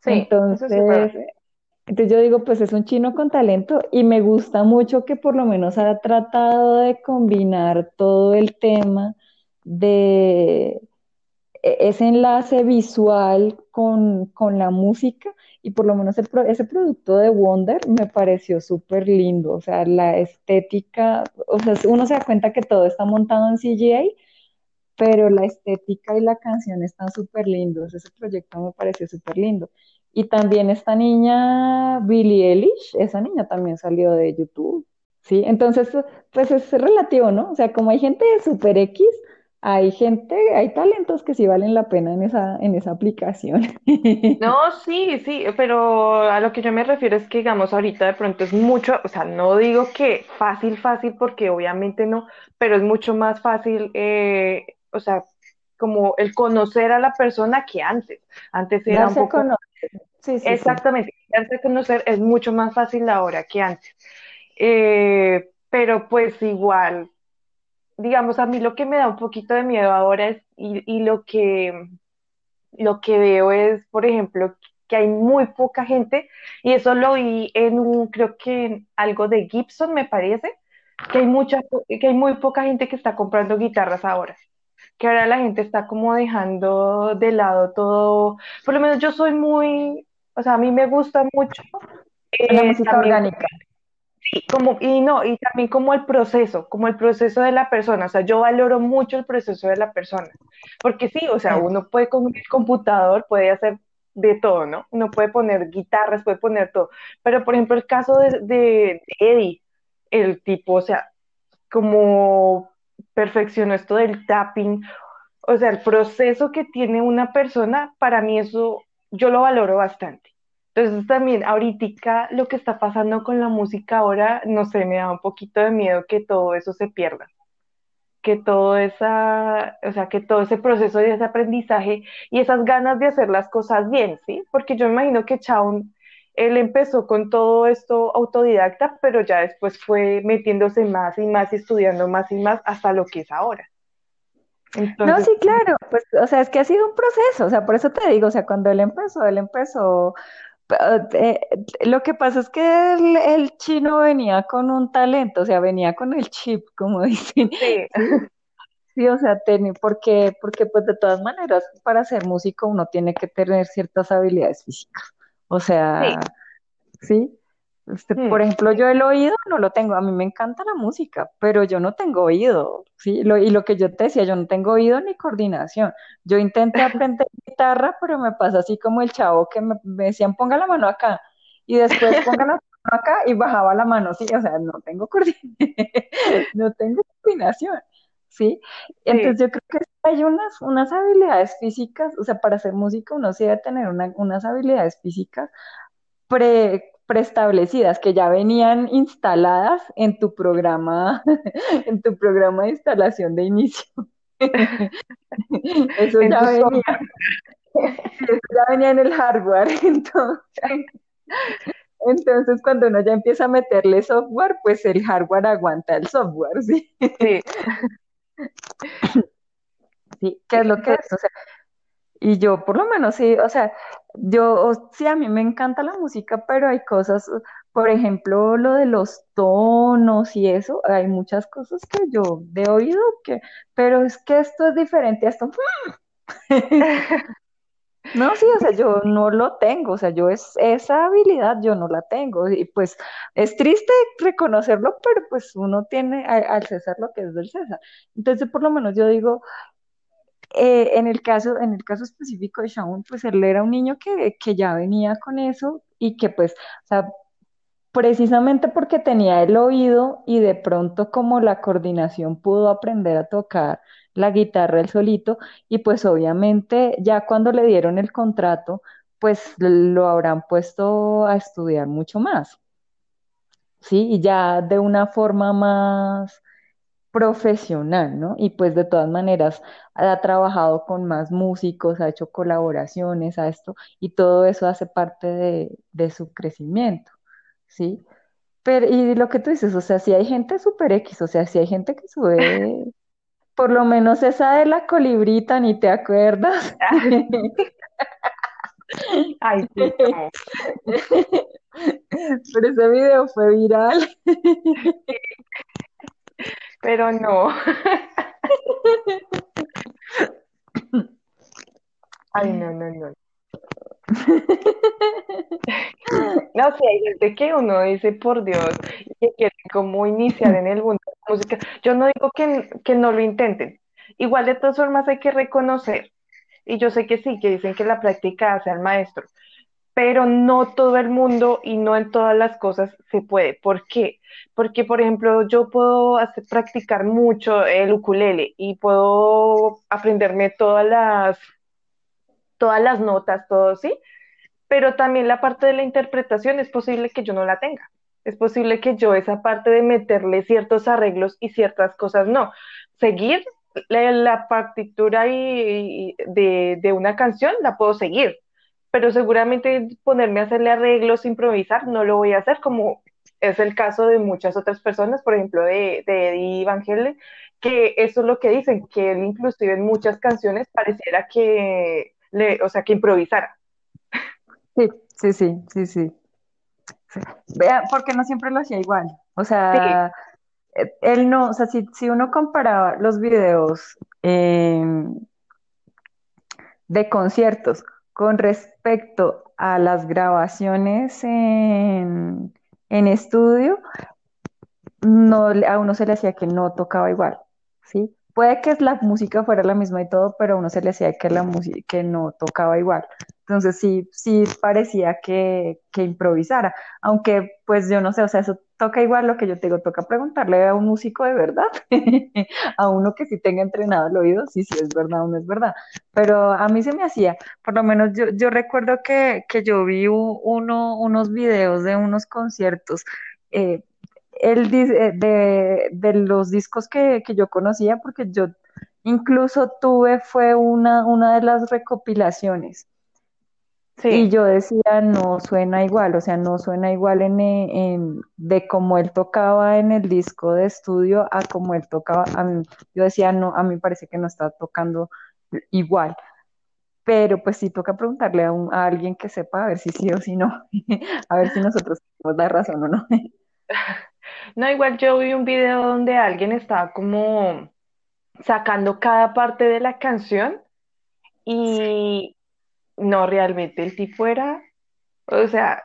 [SPEAKER 1] sí, eso sí es
[SPEAKER 2] Entonces, yo digo, pues es un chino con talento y me gusta mucho que por lo menos ha tratado de combinar todo el tema de e- ese enlace visual con, con la música y por lo menos ese producto de Wonder me pareció súper lindo, o sea, la estética, o sea, uno se da cuenta que todo está montado en CGI, pero la estética y la canción están súper lindos. Ese proyecto me pareció súper lindo. Y también esta niña, Billie Eilish, esa niña también salió de YouTube, ¿sí? Entonces, pues es relativo, ¿no? O sea, como hay gente de Super X, hay gente, hay talentos que sí valen la pena en esa, en esa aplicación.
[SPEAKER 1] No, sí, sí, pero a lo que yo me refiero es que, digamos, ahorita de pronto es mucho, o sea, no digo que fácil, fácil, porque obviamente no, pero es mucho más fácil, eh, o sea, como el conocer a la persona que antes. Antes era un poco. Exactamente, conocer es mucho más fácil ahora que antes. Eh, pero pues igual, digamos, a mí lo que me da un poquito de miedo ahora es, y, y lo que lo que veo es, por ejemplo, que hay muy poca gente, y eso lo vi en un, creo que en algo de Gibson, me parece, que hay mucha, que hay muy poca gente que está comprando guitarras ahora, que ahora la gente está como dejando de lado todo, por lo menos yo soy muy, o sea, a mí me gusta mucho
[SPEAKER 2] La
[SPEAKER 1] eh,
[SPEAKER 2] música
[SPEAKER 1] también
[SPEAKER 2] orgánica.
[SPEAKER 1] como, y no, y también como el proceso, como el proceso de la persona, o sea, yo valoro mucho el proceso de la persona, porque sí, o sea,
[SPEAKER 2] Sí.
[SPEAKER 1] uno puede con el computador, puede hacer de todo, ¿no? Uno puede poner guitarras, puede poner todo, pero por ejemplo el caso de, de Eddie, el tipo, o sea, como perfeccionó esto del tapping, o sea, el proceso que tiene una persona, para mí eso yo lo valoro bastante. Entonces también ahorita lo que está pasando con la música ahora, no sé, me da un poquito de miedo que todo eso se pierda, que todo esa, o sea, que todo ese proceso de ese aprendizaje y esas ganas de hacer las cosas bien, ¿sí? Porque yo imagino que Chaun, él empezó con todo esto autodidacta, pero ya después fue metiéndose más y más y estudiando más y más hasta lo que es ahora.
[SPEAKER 2] No, sí, claro, pues, o sea, es que ha sido un proceso, o sea, por eso te digo, o sea, cuando él empezó, él empezó, eh, lo que pasa es que el, el chino venía con un talento, o sea, venía con el chip, como dicen,
[SPEAKER 1] sí,
[SPEAKER 2] sí, sí, o sea, ten- porque, porque pues de todas maneras, para ser músico uno tiene que tener ciertas habilidades físicas, o sea,
[SPEAKER 1] sí,
[SPEAKER 2] sí, Este, por
[SPEAKER 1] Mm,
[SPEAKER 2] ejemplo, yo el oído no lo tengo, a mí me encanta la música, pero yo no tengo oído, ¿sí? Lo- y lo que yo te decía, yo no tengo oído ni coordinación. Yo intenté aprender guitarra, pero me pasa así como el chavo que me, me decían ponga la mano acá y después ponga la mano acá y bajaba la mano, sí, o sea, no tengo coordinación, no tengo coordinación, ¿sí?
[SPEAKER 1] sí,
[SPEAKER 2] Entonces yo creo que hay unas, unas habilidades físicas, o sea, para ser músico uno sí debe tener una- unas habilidades físicas pre, preestablecidas que ya venían instaladas en tu programa, en tu programa de instalación de inicio. Eso
[SPEAKER 1] en
[SPEAKER 2] ya venía, eso ya venía en el hardware. Entonces, entonces cuando uno ya empieza a meterle software, pues el hardware aguanta el software, ¿sí?
[SPEAKER 1] Sí,
[SPEAKER 2] Sí, ¿qué es lo que es? O sea, Y yo, por lo menos, sí, o sea, yo, sí, a mí me encanta la música, pero hay cosas, por ejemplo, lo de los tonos y eso, hay muchas cosas que yo de oído que, pero es que esto es diferente a esto. No, sí, o sea, yo no lo tengo, o sea, yo es, esa habilidad yo no la tengo. Y pues es triste reconocerlo, pero pues uno tiene al César lo que es del César. Entonces, por lo menos yo digo, Eh, en el caso, en el caso específico de Shaun, pues él era un niño que, que ya venía con eso y que pues, o sea, precisamente porque tenía el oído y de pronto como la coordinación pudo aprender a tocar la guitarra él solito y pues obviamente ya cuando le dieron el contrato, pues lo habrán puesto a estudiar mucho más, ¿sí? Y ya de una forma más profesional, ¿no? Y pues de todas maneras ha trabajado con más músicos, ha hecho colaboraciones a esto y todo eso hace parte de, de su crecimiento, ¿sí? Pero, y lo que tú dices, o sea, si hay gente super X, o sea, si hay gente que sube, por lo menos esa de la colibrita, ni te acuerdas.
[SPEAKER 1] ay, no.
[SPEAKER 2] Pero ese video fue viral.
[SPEAKER 1] Pero no. Ay, no, no, no. No, sí, hay gente que uno dice, por Dios, que quiere como iniciar en el mundo de la música. Yo no digo que, que no lo intenten. Igual de todas formas hay que reconocer, y yo sé que sí, que dicen que la práctica hace al maestro, pero no todo el mundo y no en todas las cosas se puede. ¿Por qué? Porque, por ejemplo, yo puedo hacer, practicar mucho el ukulele y puedo aprenderme todas las, todas las notas, todo, ¿sí? Pero también la parte de la interpretación es posible que yo no la tenga. Es posible que yo esa parte de meterle ciertos arreglos y ciertas cosas no. Seguir la, la partitura y, de, de, una canción la puedo seguir, pero seguramente ponerme a hacerle arreglos, improvisar, no lo voy a hacer como es el caso de muchas otras personas, por ejemplo de, de Eddie Van que eso es lo que dicen, que él inclusive en muchas canciones pareciera que, le, o sea, que improvisara.
[SPEAKER 2] Sí, sí, sí, sí, sí. Vea, porque no siempre lo hacía igual. O sea, eh, él no, o sea, si, si uno comparaba los videos eh, de conciertos con respecto a las grabaciones en, en estudio, no, a uno se le hacía que no tocaba igual, ¿sí? Puede que la música fuera la misma y todo, pero a uno se le hacía que la música que no tocaba igual. Entonces sí, sí parecía que, que improvisara, aunque pues yo no sé, o sea, eso toca igual lo que yo te digo, toca preguntarle a un músico de verdad, a uno que sí tenga entrenado el oído, sí, sí es verdad o no es verdad, pero a mí se me hacía, por lo menos yo, yo recuerdo que, que yo vi uno, unos videos de unos conciertos, eh, el, eh, de, de los discos que, que yo conocía, porque yo incluso tuve, fue una, una de las recopilaciones. Y yo decía, no suena igual, o sea, no suena igual en, e- en- de cómo él tocaba en el disco de estudio a como él tocaba. A mí- yo decía, no, a mí parece que no está tocando igual. Pero pues sí toca preguntarle a, un- a alguien que sepa a ver si sí o si no, a ver si nosotros tenemos la razón o no.
[SPEAKER 1] No, igual yo vi un video donde alguien estaba como sacando cada parte de la canción y no realmente el tipo era, o sea,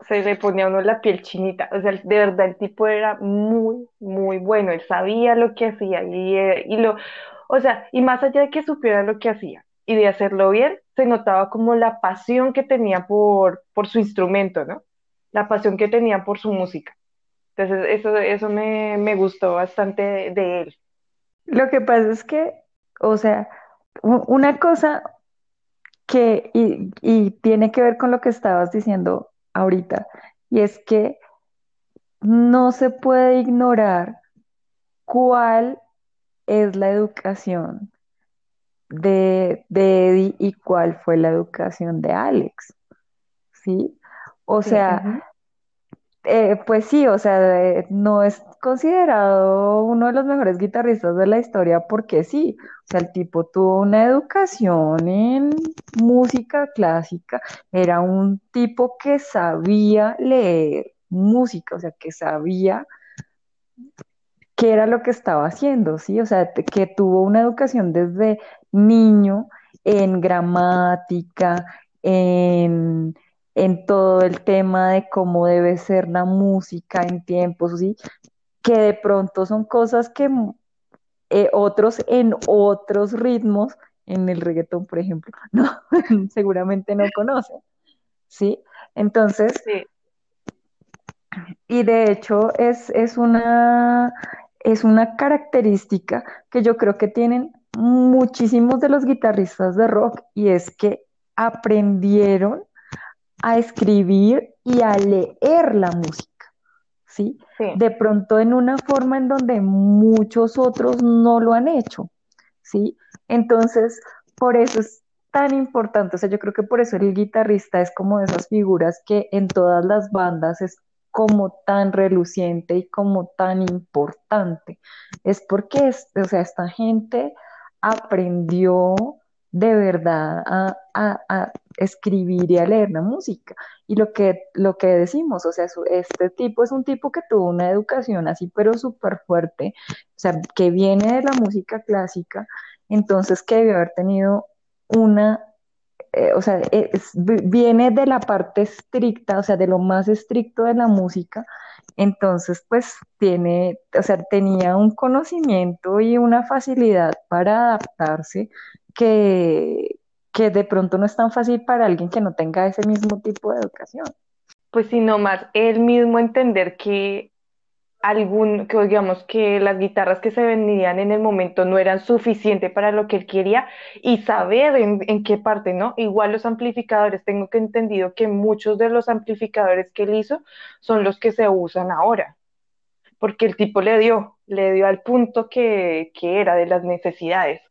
[SPEAKER 1] se le ponía a uno la piel chinita. O sea, de verdad el tipo era muy, muy bueno. Él sabía lo que hacía y, eh, y lo, o sea, y más allá de que supiera lo que hacía y de hacerlo bien, se notaba como la pasión que tenía por, por su instrumento, ¿no? La pasión que tenía por su música. Entonces, eso, eso me, me gustó bastante de, de él.
[SPEAKER 2] Lo que pasa es que, o sea, una cosa que, y, y tiene que ver con lo que estabas diciendo ahorita, y es que no se puede ignorar cuál es la educación de, de Eddie y cuál fue la educación de Alex, ¿sí? O
[SPEAKER 1] Sí,
[SPEAKER 2] sea. Eh, pues sí, o sea, eh, no es considerado uno de los mejores guitarristas de la historia porque sí, o sea, el tipo tuvo una educación en música clásica, era un tipo que sabía leer música, o sea, que sabía qué era lo que estaba haciendo, ¿sí? O sea, que tuvo una educación desde niño en gramática, en, en todo el tema de cómo debe ser la música en tiempos, ¿sí? Que de pronto son cosas que mm, eh, otros en otros ritmos, en el reggaetón, por ejemplo, no, seguramente no conocen, ¿sí? Entonces,
[SPEAKER 1] Sí,
[SPEAKER 2] Y de hecho es, es una, es una característica que yo creo que tienen muchísimos de los guitarristas de rock y es que aprendieron a escribir y a leer la música, ¿sí?
[SPEAKER 1] sí.
[SPEAKER 2] De pronto en una forma en donde muchos otros no lo han hecho, ¿sí? Entonces, por eso es tan importante, o sea, yo creo que por eso el guitarrista es como de esas figuras que en todas las bandas es como tan reluciente y como tan importante. Es porque, es, o sea, esta gente aprendió de verdad a, a, a escribir y a leer la música. Y lo que, lo que decimos, o sea, este tipo es un tipo que tuvo una educación así, pero súper fuerte, o sea, que viene de la música clásica, entonces que debió haber tenido una, eh, o sea, viene de la parte estricta, o sea, de lo más estricto de la música, entonces pues tiene, o sea, tenía un conocimiento y una facilidad para adaptarse que, que de pronto no es tan fácil para alguien que no tenga ese mismo tipo de educación.
[SPEAKER 1] Pues sino más él mismo entender que algún, que digamos que las guitarras que se vendían en el momento no eran suficientes para lo que él quería y saber en, en qué parte, ¿no? Igual los amplificadores, tengo que entendido que muchos de los amplificadores que él hizo son los que se usan ahora, porque el tipo le dio, le dio al punto que, que era de las necesidades.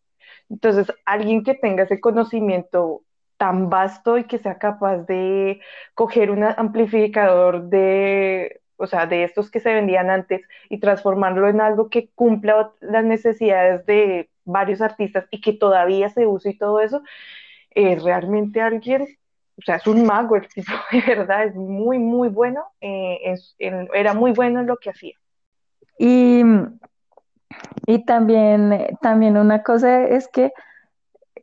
[SPEAKER 1] Entonces, alguien que tenga ese conocimiento tan vasto y que sea capaz de coger un amplificador de, o sea, de estos que se vendían antes y transformarlo en algo que cumpla las necesidades de varios artistas y que todavía se use y todo eso, es realmente alguien, o sea, es un mago el tipo, de verdad, es muy, muy bueno, eh, era muy bueno en lo que hacía.
[SPEAKER 2] Y, y también, también una cosa es que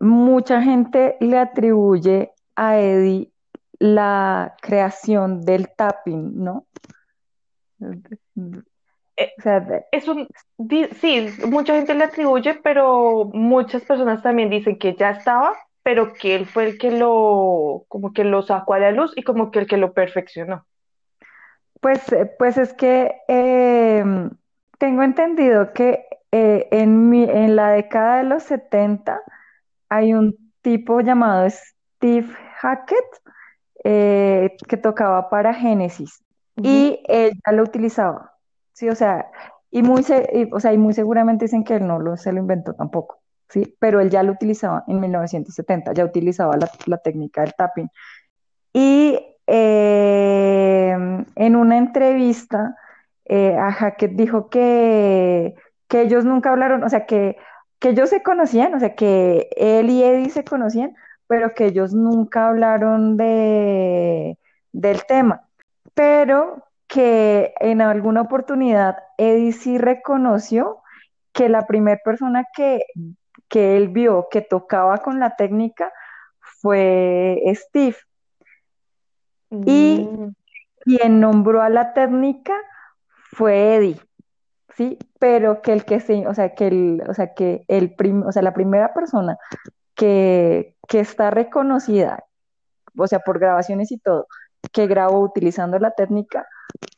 [SPEAKER 2] mucha gente le atribuye a Eddie la creación del tapping, ¿no?
[SPEAKER 1] Eh,
[SPEAKER 2] O sea, de-
[SPEAKER 1] es un, sí, mucha gente le atribuye, pero muchas personas también dicen que ya estaba, pero que él fue el que lo, como que lo sacó a la luz y como que el que lo perfeccionó.
[SPEAKER 2] pues, eh, pues es que eh, tengo entendido que eh, en mi- en la década de los 70 hay un tipo llamado Steve Hackett eh, que tocaba para Genesis y él ya lo utilizaba, sí, o sea, y muy, se- y, o sea, y muy seguramente dicen que él no lo, se lo inventó tampoco, sí, pero él ya lo utilizaba en 1970, ya utilizaba la, la técnica del tapping. Y eh, en una entrevista, eh, a Hackett dijo que, que ellos nunca hablaron, o sea, que, que ellos se conocían, o sea, que él y Eddie se conocían, pero que ellos nunca hablaron de, del tema, pero que en alguna oportunidad Eddie sí reconoció que la primera persona que, que él vio que tocaba con la técnica fue Steve. Y
[SPEAKER 1] Mm,
[SPEAKER 2] quien nombró a la técnica fue Eddie, ¿sí? Pero que el que se, o sea, que el, o sea, que el prim, o sea, la primera persona que, que está reconocida, o sea, por grabaciones y todo, que grabó utilizando la técnica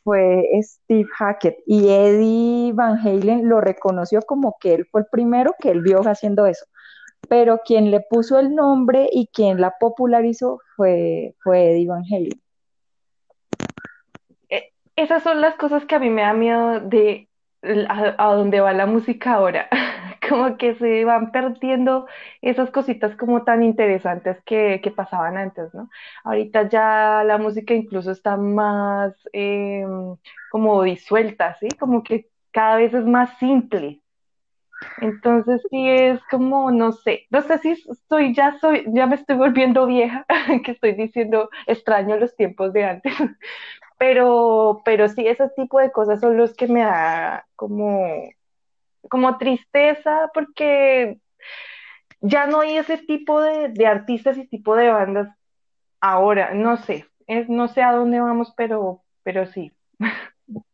[SPEAKER 2] fue Steve Hackett y Eddie Van Halen lo reconoció como que él fue el primero que él vio haciendo eso. Pero quien le puso el nombre y quien la popularizó fue, fue Eddie Van Halen.
[SPEAKER 1] Esas son las cosas que a mí me da miedo de a, a dónde va la música ahora. Como que se van perdiendo esas cositas como tan interesantes que, que pasaban antes, ¿no? Ahorita ya la música incluso está más eh, como disuelta, ¿sí? Como que cada vez es más simple. Entonces sí es como, no sé, no sé si estoy, ya soy, ya me estoy volviendo vieja, que estoy diciendo extraño los tiempos de antes, pero, pero sí, ese tipo de cosas son los que me da como, como tristeza, porque ya no hay ese tipo de, de artistas y tipo de bandas ahora, no sé, no sé a dónde vamos, pero, pero sí.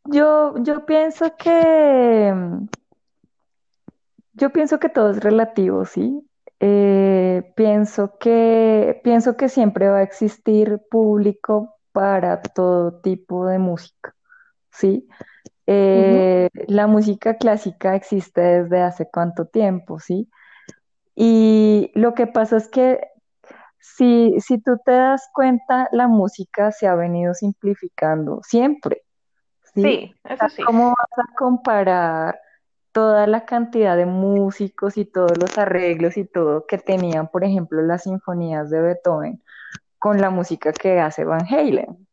[SPEAKER 2] Yo, yo pienso que, yo pienso que todo es relativo, ¿sí? Eh, pienso que, pienso que siempre va a existir público para todo tipo de música, ¿sí? Eh, la música clásica existe desde hace cuánto tiempo, ¿sí? Y lo que pasa es que si, si tú te das cuenta, la música se ha venido simplificando siempre, ¿sí?
[SPEAKER 1] Sí, eso sí.
[SPEAKER 2] ¿cómo vas a comparar toda la cantidad de músicos y todos los arreglos y todo que tenían, por ejemplo, las sinfonías de Beethoven con la música que hace Van Halen,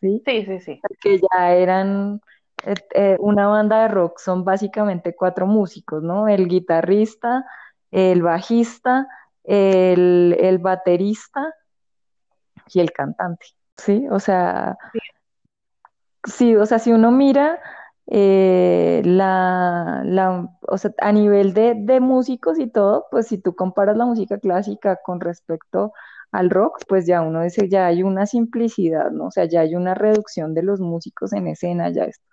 [SPEAKER 2] ¿sí?
[SPEAKER 1] Sí, sí, sí.
[SPEAKER 2] Que ya eran eh, eh, una banda de rock, son básicamente cuatro músicos, ¿no? El guitarrista, el bajista, el, el baterista y el cantante, ¿sí? O sea,
[SPEAKER 1] Sí,
[SPEAKER 2] sí, o sea, si uno mira eh, la, la, o sea, a nivel de, de músicos y todo, pues si tú comparas la música clásica con respecto al rock, pues ya uno dice, ya hay una simplicidad, ¿no? O sea, ya hay una reducción de los músicos en escena, ya esto.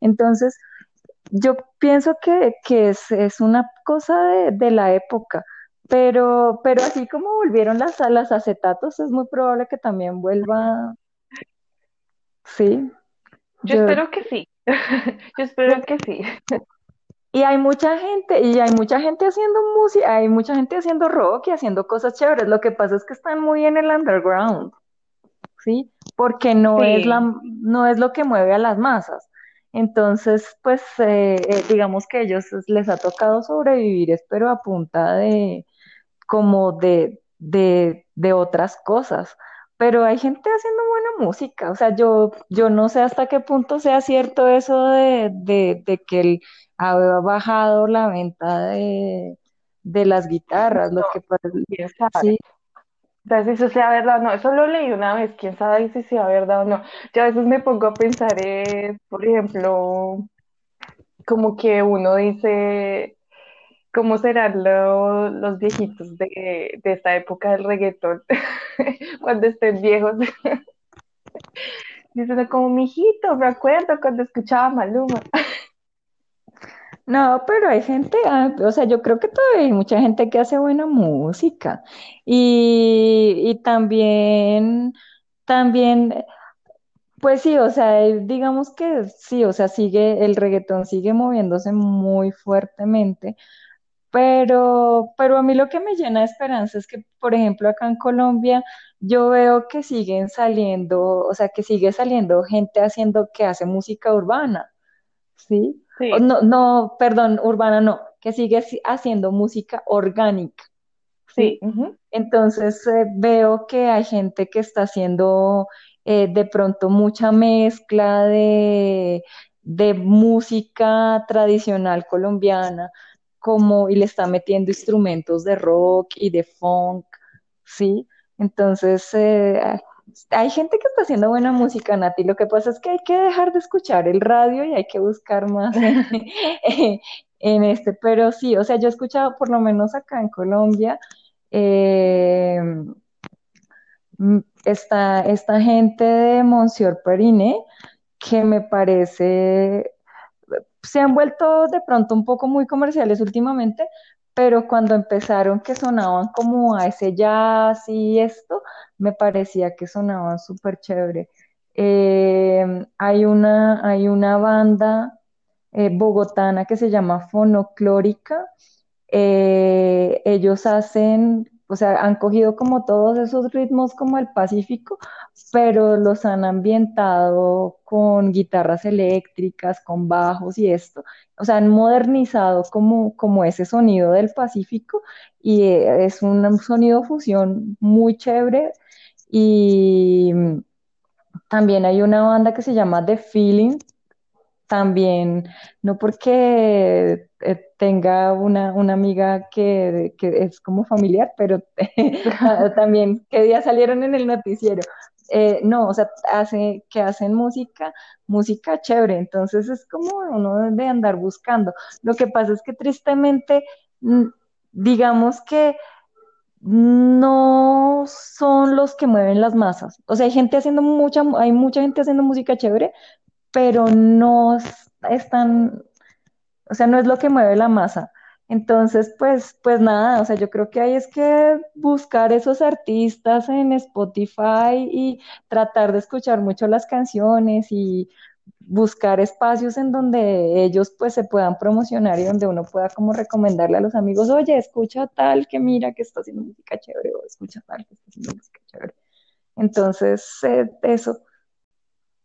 [SPEAKER 2] Entonces, yo pienso que, que es, es una cosa de, de la época, pero, pero así como volvieron las, las acetatos, es muy probable que también vuelva, sí.
[SPEAKER 1] yo
[SPEAKER 2] Yo,
[SPEAKER 1] espero que sí. Yo espero que sí.
[SPEAKER 2] Y hay mucha gente, y hay mucha gente haciendo música, hay mucha gente haciendo rock y haciendo cosas chéveres. Lo que pasa es que están muy en el underground, ¿sí? Porque no es la, no es lo que mueve a las masas. Entonces, pues, eh, eh, digamos que a ellos les ha tocado sobrevivir, espero a punta de, como de, de, de otras cosas. Pero hay gente haciendo buena música, o sea, yo, yo no sé hasta qué punto sea cierto eso de, de, de que el, ha bajado la venta de, de las guitarras, lo
[SPEAKER 1] No,
[SPEAKER 2] que pasa,
[SPEAKER 1] quién sabe.
[SPEAKER 2] sí,
[SPEAKER 1] Entonces, si eso sea verdad o no. Eso lo leí una vez, quién sabe si sea verdad o no. Yo a veces me pongo a pensar, eh, por ejemplo, como que uno dice, ¿cómo serán lo- los viejitos de, de esta época del reggaetón cuando estén viejos? Dicen como, mijito, me acuerdo cuando escuchaba Maluma.
[SPEAKER 2] no, pero hay gente, ah, o sea, yo creo que todavía hay mucha gente que hace buena música y, y también, también Pues sí, o sea, eh, digamos que sí, o sea, sigue, el reggaetón sigue moviéndose muy fuertemente, pero, pero a mí lo que me llena de esperanza es que, por ejemplo, acá en Colombia, yo veo que siguen saliendo, o sea, que sigue saliendo gente haciendo, que hace música urbana, ¿sí? O no, no, perdón, urbana no, que sigue si- haciendo música orgánica.
[SPEAKER 1] sí.
[SPEAKER 2] Entonces eh, veo que hay gente que está haciendo eh, de pronto mucha mezcla de, de música tradicional colombiana, como y le está metiendo instrumentos de rock y de funk, ¿sí? Entonces eh, hay gente que está haciendo buena música, Nati. Lo que pasa es que hay que dejar de escuchar el radio y hay que buscar más en, este. Pero sí, o sea, yo he escuchado por lo menos acá en Colombia eh, mm, esta gente de Monsieur Periné que me parece, se han vuelto de pronto un poco muy comerciales últimamente, pero cuando empezaron que sonaban como a ese jazz y esto, me parecía que sonaban súper chévere. Eh, hay una, hay una banda eh, bogotana que se llama Fonoclórica. Eh, ellos hacen, o sea, han cogido como todos esos ritmos como el Pacífico, pero los han ambientado con guitarras eléctricas, con bajos y esto. O sea, han modernizado como, como ese sonido del Pacífico y eh, es un sonido fusión muy chévere. Y también hay una banda que se llama The Feeling, también, no porque eh, tenga una, una amiga que, que, es como familiar, pero también que día salieron en el noticiero. Eh, no, o sea, hace, que hacen música, música chévere, entonces es como uno de andar buscando. Lo que pasa es que tristemente, mm, digamos que no son los que mueven las masas. O sea, hay gente haciendo mucha, hay mucha gente haciendo música chévere, pero no es tan, o sea, no es lo que mueve la masa. Entonces, pues, pues nada, o sea, yo creo que hay es que buscar esos artistas en Spotify y tratar de escuchar mucho las canciones y buscar espacios en donde ellos pues se puedan promocionar y donde uno pueda como recomendarle a los amigos, oye, escucha tal que mira que está haciendo música chévere o escucha tal que está haciendo música chévere. Entonces, eh, eso.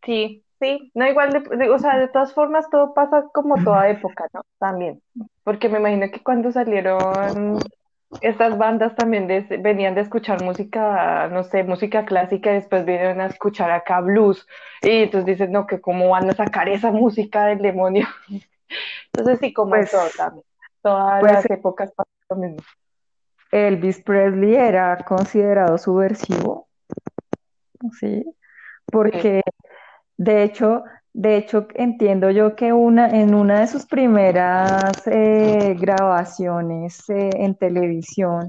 [SPEAKER 1] Sí, Sí, no igual, de, o sea, de todas formas todo pasa como toda época, ¿no? También, porque me imagino que cuando salieron estas bandas también venían de escuchar música, no sé, música clásica y después vinieron a escuchar acá blues y entonces dicen, no, que cómo van a sacar esa música del demonio. Entonces sí, como pues, todo también, todas pues las épocas pasan lo mismo.
[SPEAKER 2] Elvis Presley era considerado subversivo, ¿sí? Porque de hecho, de hecho, entiendo yo que una, en una de sus primeras eh, grabaciones eh, en televisión,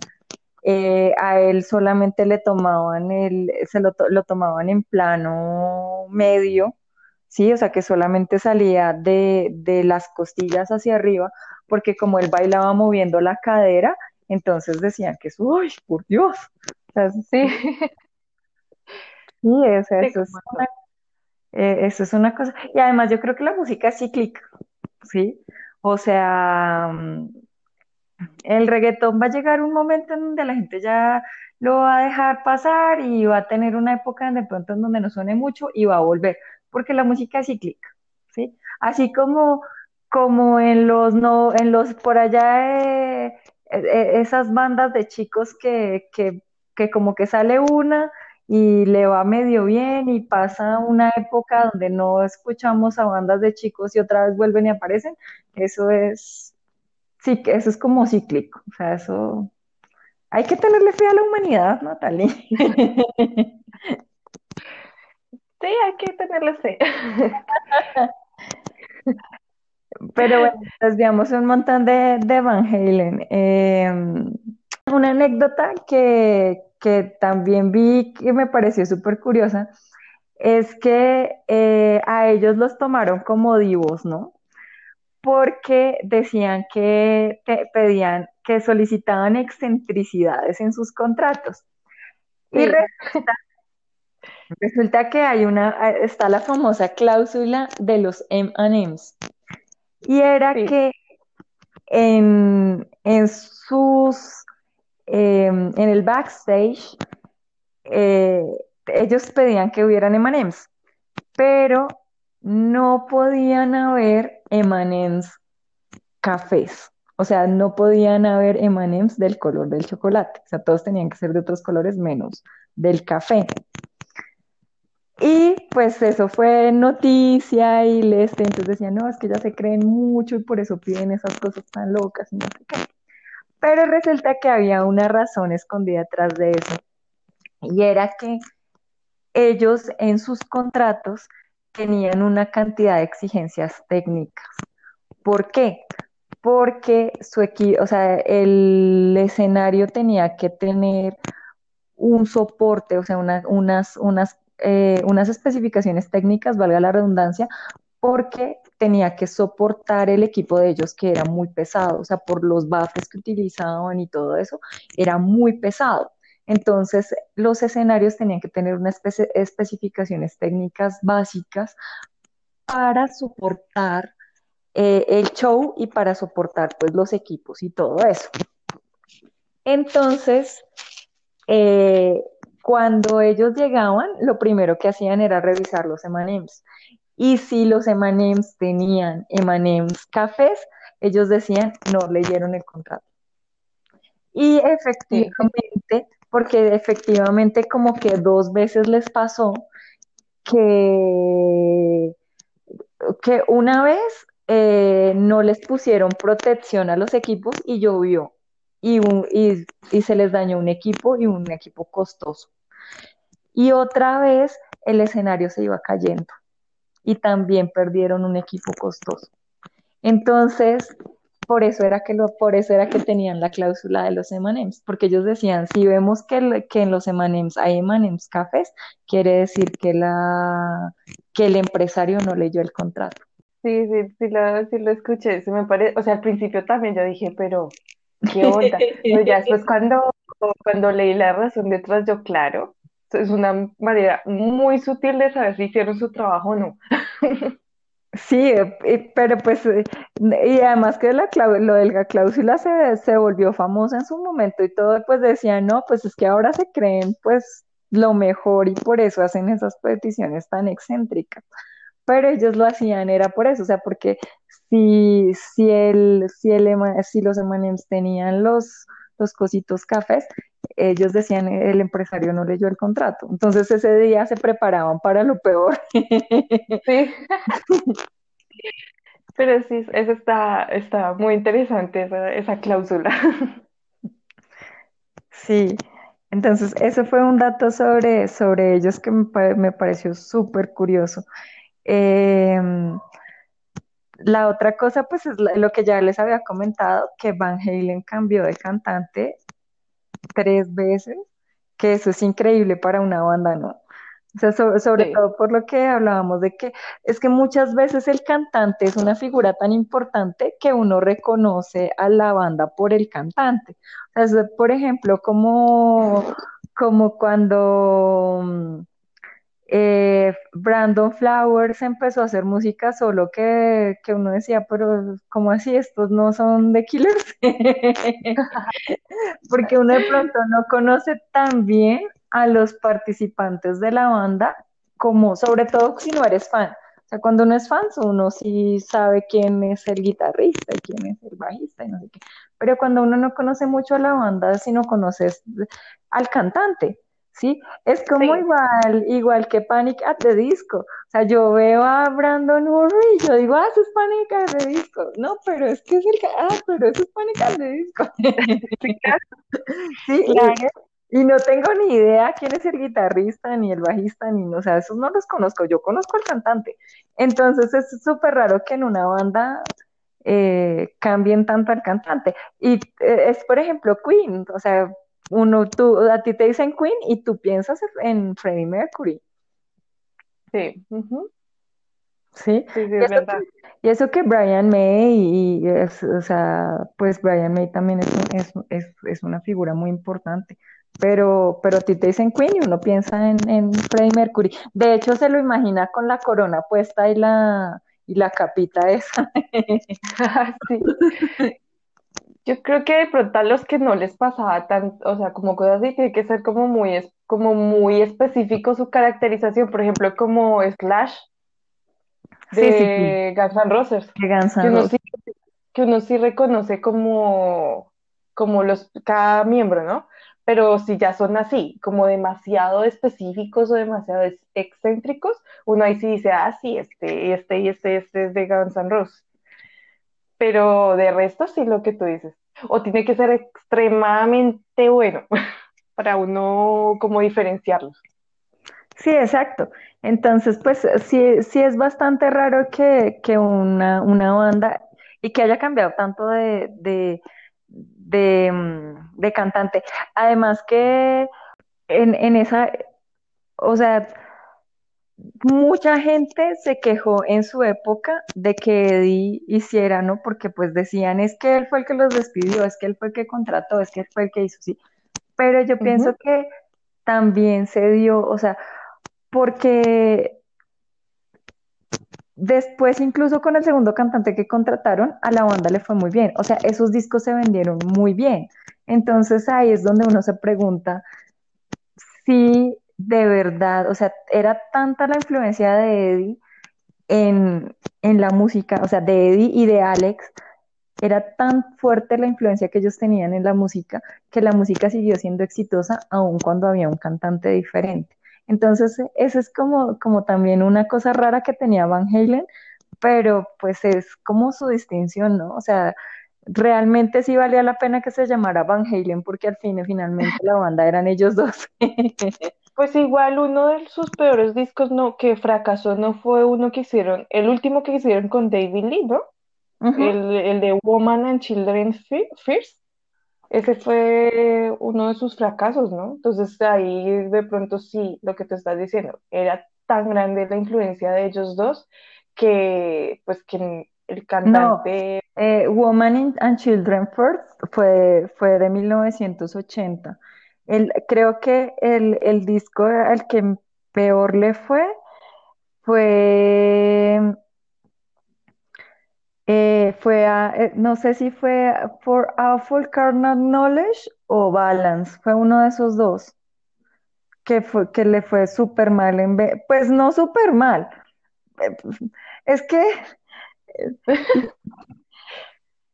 [SPEAKER 2] eh, a él solamente le tomaban el, se lo, lo, tomaban en plano medio, sí, o sea que solamente salía de, de las costillas hacia arriba, porque como él bailaba moviendo la cadera, entonces decían que es, uy, por Dios. sí. Sí, eso es una eh, eso es una cosa. Y además yo creo que la música es cíclica, ¿sí? O sea, mm, el reggaetón va a llegar un momento en donde la gente ya lo va a dejar pasar y va a tener una época de pronto en donde no suene mucho y va a volver, porque la música es cíclica, ¿sí? Así como, como en los, no, en los, por allá, eh, eh, esas bandas de chicos que, que, que como que sale una y le va medio bien y pasa una época donde no escuchamos a bandas de chicos y otra vez vuelven y aparecen, eso es, sí, eso es como cíclico, o sea, eso, hay que tenerle fe a la humanidad, Natalie.
[SPEAKER 1] Sí, hay que tenerle fe.
[SPEAKER 2] Pero bueno, desviamos un montón de, de Van Halen. Em, una anécdota que, que también vi que me pareció súper curiosa es que eh, a ellos los tomaron como divos, ¿no? Porque decían que te pedían, que solicitaban excentricidades en sus contratos. Y resulta, que hay una, está la famosa cláusula de los M&M's. Y era que en, en sus Em, en el backstage, eh, ellos pedían que hubieran emanems, pero no podían haber emanems cafés. O sea, no podían haber emanems del color del chocolate. O sea, todos tenían que ser de otros colores menos del café. Y pues eso fue noticia y les entonces decían, no, es que ya se creen mucho y por eso piden esas cosas tan locas y no sé qué. Pero resulta que había una razón escondida detrás de eso. Y era que ellos en sus contratos tenían una cantidad de exigencias técnicas. ¿Por qué? Porque su equipo, o sea, el escenario tenía que tener un soporte, o sea, unas, unas, eh, unas especificaciones técnicas, valga la redundancia, porque tenía que soportar el equipo de ellos que era muy pesado, o sea, por los buffers que utilizaban y todo eso, era muy pesado. Entonces, los escenarios tenían que tener unas especificaciones técnicas básicas para soportar eh, el show y para soportar pues los equipos y todo eso. Entonces, eh, cuando ellos llegaban, lo primero que hacían era revisar los M&M's. Y si los M&M's tenían M&M's cafés, ellos decían, no leyeron el contrato. Y efectivamente, porque efectivamente como que dos veces les pasó que, que una vez eh, no les pusieron protección a los equipos y llovió y, y, se les dañó un equipo y un equipo costoso. Y otra vez el escenario se iba cayendo y también perdieron un equipo costoso. Entonces, por eso era que lo, por eso era que tenían la cláusula de los M&M's, porque ellos decían, si vemos que, que en los M&M's hay M&M's cafés, quiere decir que la que el empresario no leyó el contrato.
[SPEAKER 1] Sí, sí, sí lo, sí lo escuché, se me parece, o sea, al principio también yo dije, pero qué onda. Pero ya después cuando, cuando leí la razón detrás, yo claro, es una manera muy sutil de saber si hicieron su trabajo o no.
[SPEAKER 2] Sí, eh, pero pues, eh, y además que la lo de la cláusula se, se volvió famosa en su momento y todo, pues decían, no, pues es que ahora se creen pues lo mejor y por eso hacen esas peticiones tan excéntricas. Pero ellos lo hacían, era por eso, o sea, porque si, si, el, si, el, si los M&M's tenían los, los cositos cafés, ellos decían el empresario no leyó el contrato. Entonces ese día se preparaban para lo peor.
[SPEAKER 1] Sí. Pero sí, eso está, está muy interesante, esa, esa cláusula.
[SPEAKER 2] Sí, entonces ese fue un dato sobre, sobre ellos que me, me pareció súper curioso. Em, la otra cosa, pues, es lo que ya les había comentado, que Van Halen cambió de cantante tres veces, que eso es increíble para una banda, ¿no? O sea, sobre, todo por lo que hablábamos de que es que muchas veces el cantante es una figura tan importante que uno reconoce a la banda por el cantante. O sea, por ejemplo, como, como cuando mm, eh, Brandon Flowers empezó a hacer música solo que, que uno decía, pero ¿cómo así? Estos no son de Killers. Porque uno de pronto no conoce tan bien a los participantes de la banda como, sobre todo si no eres fan. O sea, cuando uno es fan, uno sí sabe quién es el guitarrista y quién es el bajista y no sé qué. Pero cuando uno no conoce mucho a la banda, si no conoces al cantante, ¿sí? Es como igual, igual que Panic at the Disco. O sea, yo veo a Brandon Murray y yo digo, ah, eso es Panic at the Disco. No, pero es que es el, ah, pero eso es Panic at the Disco. sí, Y, no tengo ni idea quién es el guitarrista, ni el bajista, ni, o sea, esos no los conozco, yo conozco al cantante. Entonces es súper raro que en una banda eh, cambien tanto al cantante. Y eh, es, por ejemplo, Queen, o sea, uno, tú, a ti te dicen Queen y tú piensas en Freddie Mercury.
[SPEAKER 1] Sí.
[SPEAKER 2] Sí,
[SPEAKER 1] sí, es verdad.
[SPEAKER 2] y eso que Brian May, y o sea, pues Brian May también es, es, es, una figura muy importante, pero, pero a ti te dicen Queen y uno piensa en, en Freddie Mercury. De hecho, se lo imagina con la corona puesta y la, y la capita esa.
[SPEAKER 1] sí. Yo creo que de pronto a los que no les pasaba tan, o sea, como cosas así, tiene que ser como muy, como muy específico su caracterización, por ejemplo, como Slash de Guns N' Roses.
[SPEAKER 2] De Guns
[SPEAKER 1] que, uno sí, que uno sí reconoce como, como los, cada miembro, ¿no? Pero si ya son así, como demasiado específicos o demasiado excéntricos, uno ahí sí dice, ah, sí, este, este y este, este es de Guns N' Roses pero de resto sí lo que tú dices. O tiene que ser extremadamente bueno para uno como diferenciarlos.
[SPEAKER 2] Sí, exacto. Entonces, pues sí, sí es bastante raro que, una, banda y que haya cambiado tanto de, de, mm, de, cantante. Además que en, en esa, o sea, mucha gente se quejó en su época de que Eddie hiciera, ¿no? Porque pues decían, es que él fue el que los despidió, es que él fue el que contrató, es que él fue el que hizo, sí. Pero yo pienso que también se dio, o sea, porque después incluso con el segundo cantante que contrataron, a la banda le fue muy bien, o sea, esos discos se vendieron muy bien. Entonces ahí es donde uno se pregunta si de verdad, o sea, era tanta la influencia de Eddie en, en la música, o sea, de Eddie y de Alex, era tan fuerte la influencia que ellos tenían en la música que la música siguió siendo exitosa aun cuando había un cantante diferente. Entonces, eso es como, como también una cosa rara que tenía Van Halen, pero pues es como su distinción, ¿no? O sea, realmente sí valía la pena que se llamara Van Halen porque al fin finalmente la banda eran ellos dos.
[SPEAKER 1] Pues igual uno de sus peores discos no, que fracasó no fue uno que hicieron, el último que hicieron con David Lee, ¿no? El, el de Woman and Children Fi- First. Ese fue uno de sus fracasos, ¿no? Entonces ahí de pronto sí, lo que te estás diciendo, era tan grande la influencia de ellos dos que pues que el
[SPEAKER 2] No,
[SPEAKER 1] cantante,
[SPEAKER 2] eh, Woman and Children First fue, fue de 1980. Creo que el, el disco al que peor le fue fue, eh, fue a- eh, no sé si fue For Awful Carnal Knowledge o Balance, fue uno de esos dos que, fue, que le fue súper mal en ve- pues no súper mal, eh, es que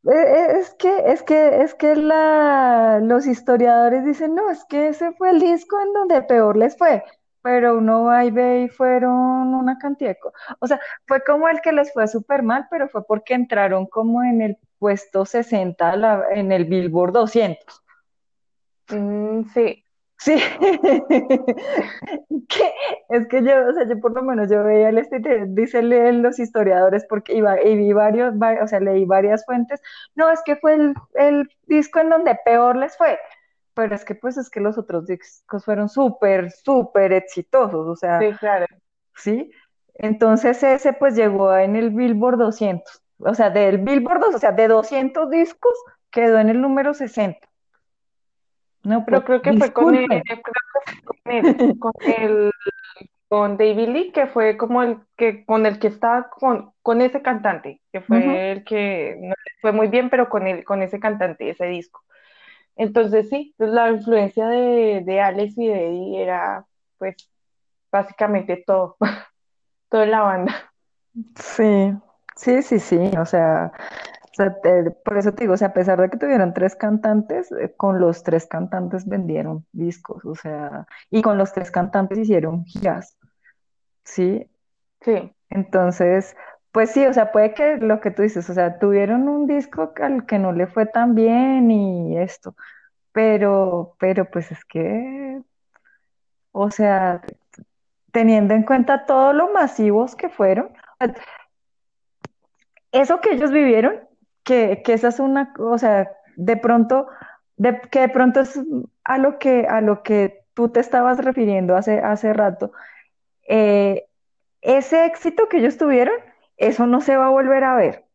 [SPEAKER 2] Es que, es que, es que la, los historiadores dicen, no, es que ese fue el disco en donde peor les fue, pero uno va y ve y fueron una cantidad de O sea, fue como el que les fue súper mal, pero fue porque entraron como en el puesto 60 la- en el Billboard doscientos.
[SPEAKER 1] Mm, sí,
[SPEAKER 2] Sí, que es que yo, o sea, yo por lo menos yo veía el este, dice leen los historiadores porque iba, y vi varios, va- o sea, leí varias fuentes. No, es que fue el, el disco en donde peor les fue, pero es que pues es que los otros discos fueron súper, súper exitosos, o sea,
[SPEAKER 1] sí, claro.
[SPEAKER 2] ¿sí? Entonces ese pues llegó en el Billboard doscientos o sea, del Billboard, 200, o sea, de 200 discos quedó en el número sesenta No, pues
[SPEAKER 1] Pero creo que fue con fue con él, con el, con David Lee, que fue como el que, con el que estaba con, con ese cantante, que fue el que no fue muy bien, pero con él, con ese cantante, ese disco. Entonces sí, pues, la influencia de, de Alex y de Eddie era, pues, básicamente todo, toda la banda.
[SPEAKER 2] Sí, sí, sí, sí, o sea, sea, te- por eso te digo, o sea, a pesar de que tuvieron tres cantantes, eh, con los tres cantantes vendieron discos, o sea, y con los tres cantantes hicieron giras, ¿sí?
[SPEAKER 1] Sí,
[SPEAKER 2] Entonces, pues sí, o sea, puede que lo que tú dices, o sea, tuvieron un disco al que no le fue tan bien y esto, pero, pero pues es que, o sea, teniendo en cuenta todo lo masivos que fueron, eso que ellos vivieron, que, que esa es una, o sea, de pronto, de, que de pronto es a lo que, a lo que tú te estabas refiriendo hace, hace rato, eh, ese éxito que ellos tuvieron, eso no se va a volver a ver,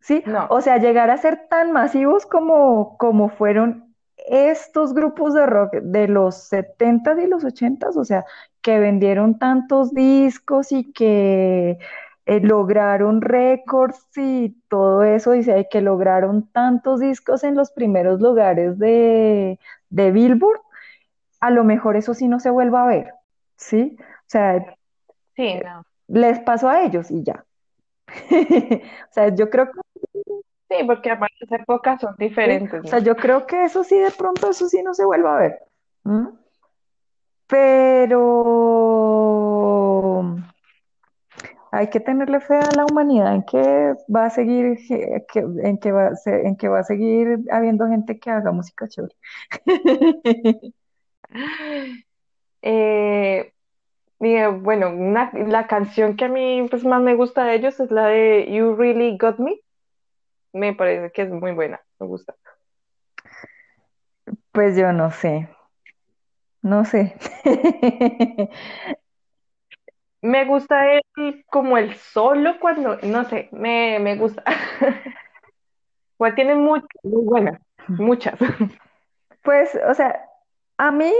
[SPEAKER 2] ¿sí?
[SPEAKER 1] no,
[SPEAKER 2] O sea, llegar a ser tan masivos como, como fueron estos grupos de rock de los 70 y los 80, o sea, que vendieron tantos discos y que eh, lograron récords y todo eso, y que lograron tantos discos en los primeros lugares de, de Billboard, a lo mejor eso sí no se vuelva a ver, ¿sí? O sea,
[SPEAKER 1] sí, no.
[SPEAKER 2] les pasó a ellos y ya. O sea, yo creo que
[SPEAKER 1] Sí, porque además las épocas son diferentes,
[SPEAKER 2] o sea, yo creo que eso sí, de pronto eso sí no se vuelva a ver. Pero hay que tenerle fe a la humanidad en que va a seguir, que- que- en que va, en que va a seguir habiendo gente que haga música chévere.
[SPEAKER 1] Eh, Mira, bueno, una- la canción que a mí pues, más me gusta de ellos es la de You Really Got Me. Me parece que es muy buena, me gusta.
[SPEAKER 2] Pues yo no sé. no sé.
[SPEAKER 1] Me gusta el, como el solo cuando, no sé, me, me gusta. Igual tiene muchas, muy buenas, muchas.
[SPEAKER 2] Pues, o sea, a mí,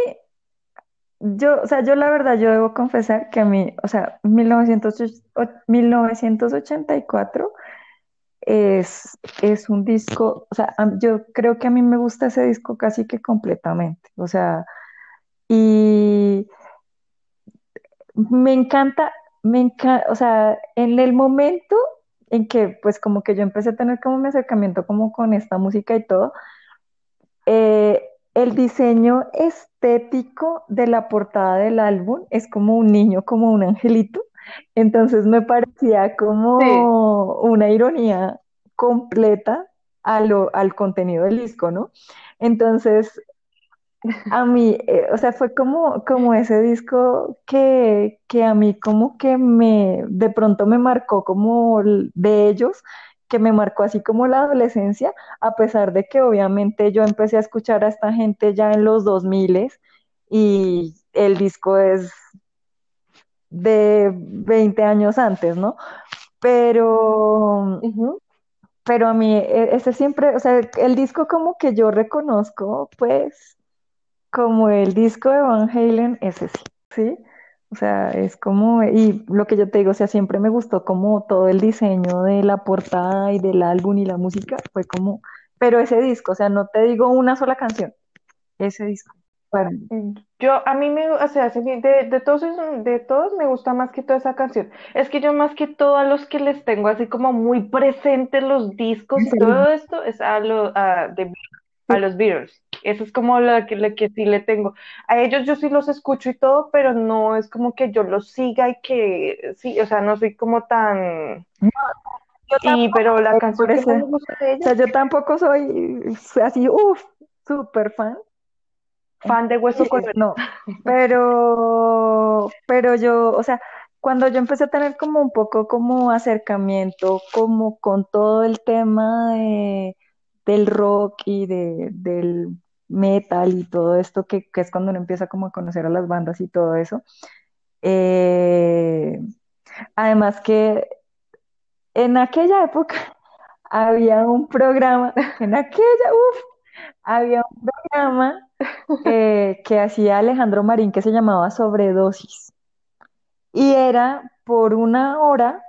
[SPEAKER 2] yo, o sea, yo la verdad, yo debo confesar que a mí, o sea, 1908 o- 1984 es, es un disco, o sea, yo creo que a mí me gusta ese disco casi que completamente, o sea, y me encanta, me encanta, o sea, en el momento en que pues como que yo empecé a tener como mi acercamiento como con esta música y todo, eh, el diseño estético de la portada del álbum es como un niño, como un angelito. Entonces me parecía
[SPEAKER 1] Sí.
[SPEAKER 2] como una ironía completa a lo- al contenido del disco, ¿no? Entonces, a mí, eh, o sea, fue como, como ese disco que, que a mí como que me, de pronto me marcó como de ellos, que me marcó así como la adolescencia, a pesar de que obviamente yo empecé a escuchar a esta gente ya en los 2000 y el disco es de 20 años antes, ¿no? Pero, pero a mí, e- ese siempre, o sea, el disco como que yo reconozco, pues como el disco de Van Halen, ese sí, ¿sí? O sea, es como, y lo que yo te digo, o sea, siempre me gustó como todo el diseño de la portada y del álbum y la música, fue como, pero ese disco, o sea, no te digo una sola canción, ese disco. Para mí.
[SPEAKER 1] Yo, a mí me, o sea, de, de todos, de todos me gusta más que toda esa canción. Es que yo más que todo a los que les tengo así como muy presentes los discos
[SPEAKER 2] ¿En
[SPEAKER 1] y todo esto es a, lo, a, de-. A los Beatles. Eso es como la que, la que sí le tengo. A ellos yo sí los escucho y todo, pero no es como que yo los siga y que, sí, o sea, no soy como tan...
[SPEAKER 2] No, yo
[SPEAKER 1] Y,
[SPEAKER 2] tampoco,
[SPEAKER 1] pero la canción que me
[SPEAKER 2] o
[SPEAKER 1] gusta de
[SPEAKER 2] sea, yo tampoco soy así, uff, súper fan,
[SPEAKER 1] fan de Hueso Colorado.
[SPEAKER 2] no, pero, pero yo, o sea, cuando yo empecé a tener como un poco como acercamiento como con todo el tema de, del rock y de, del metal y todo esto, que, que es cuando uno empieza como a conocer a las bandas y todo eso. eh, además que en aquella época había un programa, en aquella, uff, había un programa eh, que hacía Alejandro Marín que se llamaba Sobredosis. Y era por una hora,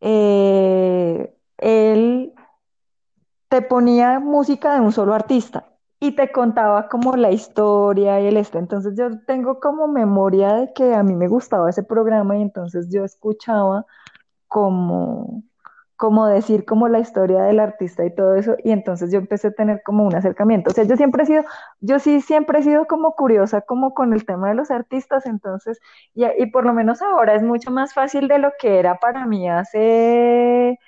[SPEAKER 2] eh, él te ponía música de un solo artista y te contaba como la historia y el este. Entonces yo tengo como memoria de que a mí me gustaba ese programa y entonces yo escuchaba como, como decir como la historia del artista y todo eso, y entonces yo empecé a tener como un acercamiento. O sea, yo siempre he sido, yo sí siempre he sido como curiosa como con el tema de los artistas, entonces, y, y por lo menos ahora es mucho más fácil de lo que era para mí hace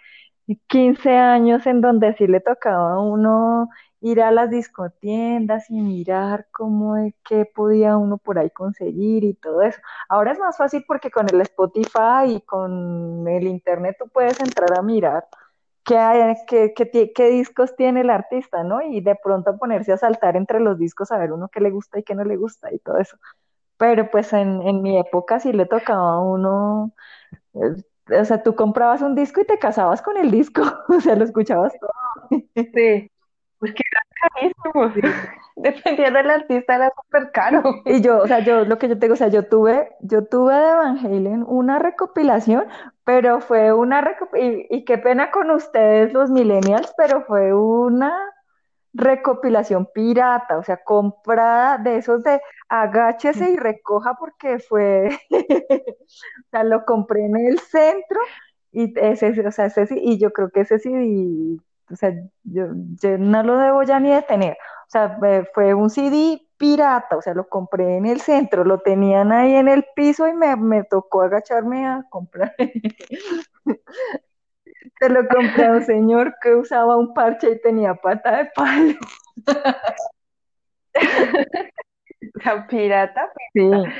[SPEAKER 2] 15 años en donde sí le tocaba a uno ir a las discotiendas y mirar cómo de qué podía uno por ahí conseguir y todo eso. Ahora es más fácil porque con el Spotify y con el internet tú puedes entrar a mirar qué, hay, qué, qué discos tiene el artista, ¿no? Y de pronto ponerse a saltar entre los discos a ver uno qué le gusta y qué no le gusta y todo eso. Pero pues en, en mi época sí le tocaba a uno eh, O sea, tú comprabas un disco y te casabas con el disco, o sea, lo escuchabas todo.
[SPEAKER 1] Sí, pues que era carísimo.
[SPEAKER 2] Sí.
[SPEAKER 1] Dependiendo del artista, era súper caro.
[SPEAKER 2] Y yo, o sea, yo lo que yo te digo, o sea, yo tuve, yo tuve de Van Halen una recopilación, pero fue una recopilación, y, y qué pena con ustedes los millennials, pero fue una recopilación pirata, o sea, comprada de esos de agáchese y recoja porque fue, o sea, lo compré en el centro y ese, o sea, ese, sí- y yo creo que ese CD, o sea, yo, yo no lo debo ya ni de tener, o sea, fue un CD pirata, o sea, lo compré en el centro, lo tenían ahí en el piso y me, me tocó agacharme a comprar. Se lo compré a un señor que usaba un parche y tenía pata de palo.
[SPEAKER 1] La pirata,
[SPEAKER 2] Sí,
[SPEAKER 1] pirata.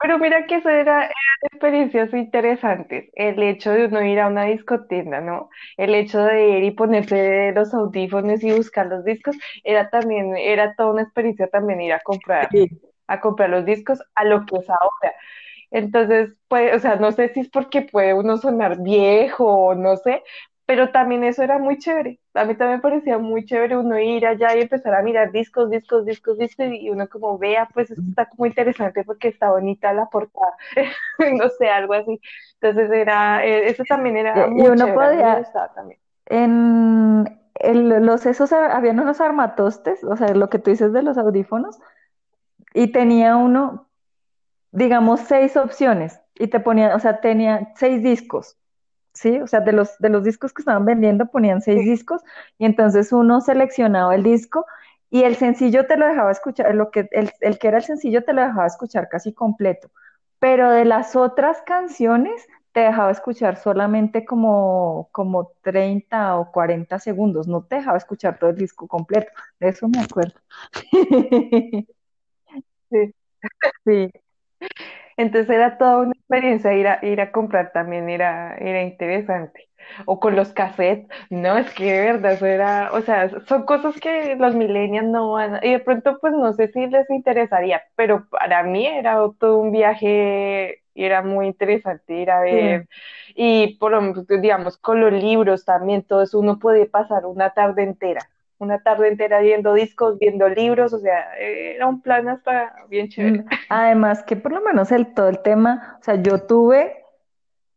[SPEAKER 1] Pero mira que eso era, eran experiencias interesantes. El hecho de uno ir a una discotienda, ¿no? El hecho de ir y ponerse los audífonos y buscar los discos, era también, era toda una experiencia también ir a comprar,
[SPEAKER 2] Sí.
[SPEAKER 1] a comprar los discos a lo que es ahora. Entonces, pues, o sea, no sé si es porque puede uno sonar viejo o no sé, pero también eso era muy chévere. A mí también parecía muy chévere uno ir allá y empezar a mirar discos, discos, discos, discos, y uno como vea, pues esto está como interesante porque está bonita la portada, no sé, algo así. Entonces era, eh, eso también era
[SPEAKER 2] Y y
[SPEAKER 1] muy
[SPEAKER 2] uno
[SPEAKER 1] chévere,
[SPEAKER 2] podía,
[SPEAKER 1] también.
[SPEAKER 2] en el- los esos, habían unos armatostes, o sea, lo que tú dices de los audífonos, y tenía uno, digamos, seis opciones, y te ponía, o sea, tenía seis discos. ¿sí? O sea, de los, de los discos que estaban vendiendo ponían seis discos y entonces uno seleccionaba el disco y el sencillo te lo dejaba escuchar, lo que, el, el que era el sencillo te lo dejaba escuchar casi completo, pero de las otras canciones te dejaba escuchar solamente como, como 30 o 40 segundos, no te dejaba escuchar todo el disco completo, de eso me acuerdo.
[SPEAKER 1] Sí.
[SPEAKER 2] Sí,
[SPEAKER 1] Entonces era toda una experiencia ir a, ir a comprar también, era, era interesante. O con los cassettes, no, es que de verdad eso era, o sea, son cosas que los millennials no van, a- y de pronto pues no sé si les interesaría, pero para mí era todo un viaje, y era muy interesante ir a
[SPEAKER 2] sí.
[SPEAKER 1] ver, y por lo menos, digamos, con los libros también, todo eso uno puede pasar una tarde entera, una tarde entera viendo discos, viendo libros, o sea, era un plan hasta bien
[SPEAKER 2] Mm,
[SPEAKER 1] chévere.
[SPEAKER 2] Además que por lo menos el, todo el tema, o sea, yo tuve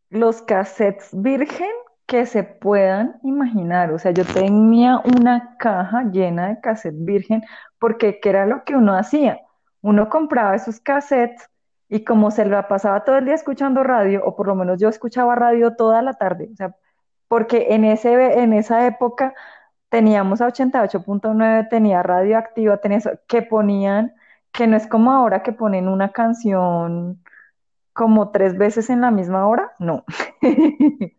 [SPEAKER 2] los cassettes virgen que se puedan imaginar. O sea, yo tenía una caja llena de cassettes virgen porque ¿qué era lo que uno hacía? Uno compraba esos cassettes y como se la pasaba todo el día escuchando radio, o por lo menos yo escuchaba radio toda la tarde, o sea, porque en ese, en esa época teníamos a 88.9, tenía radioactiva, tenía eso, que ponían, que no es como ahora que ponen una canción como tres veces en la misma hora, no.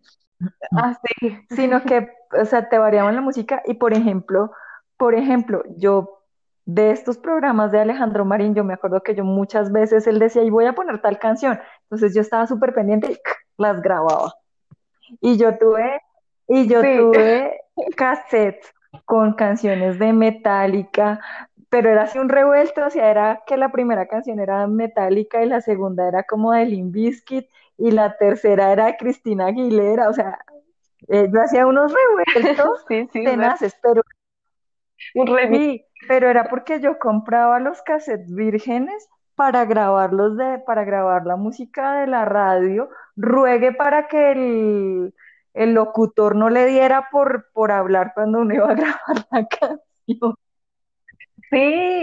[SPEAKER 1] Ah, sí.
[SPEAKER 2] Sino que, o sea, te variaban la música y, por ejemplo, por ejemplo, yo de estos programas de Alejandro Marín, yo me acuerdo que yo muchas veces él decía, y voy a poner tal canción. Entonces yo estaba súper pendiente y las grababa. Y yo tuve, y yo
[SPEAKER 1] Sí,
[SPEAKER 2] tuve cassettes con canciones de Metallica, pero era así un revuelto, o sea, era que la primera canción era Metallica y la segunda era como de Limp Bizkit y la tercera era de Cristina Aguilera, o sea, eh, yo hacía unos revueltos
[SPEAKER 1] sí, sí,
[SPEAKER 2] tenaces, pero sí, pero era porque yo compraba los cassettes vírgenes para grabarlos de, para grabar la música de la radio, ruegue para que el, el locutor no le diera por, por hablar cuando uno iba a grabar la canción.
[SPEAKER 1] Sí,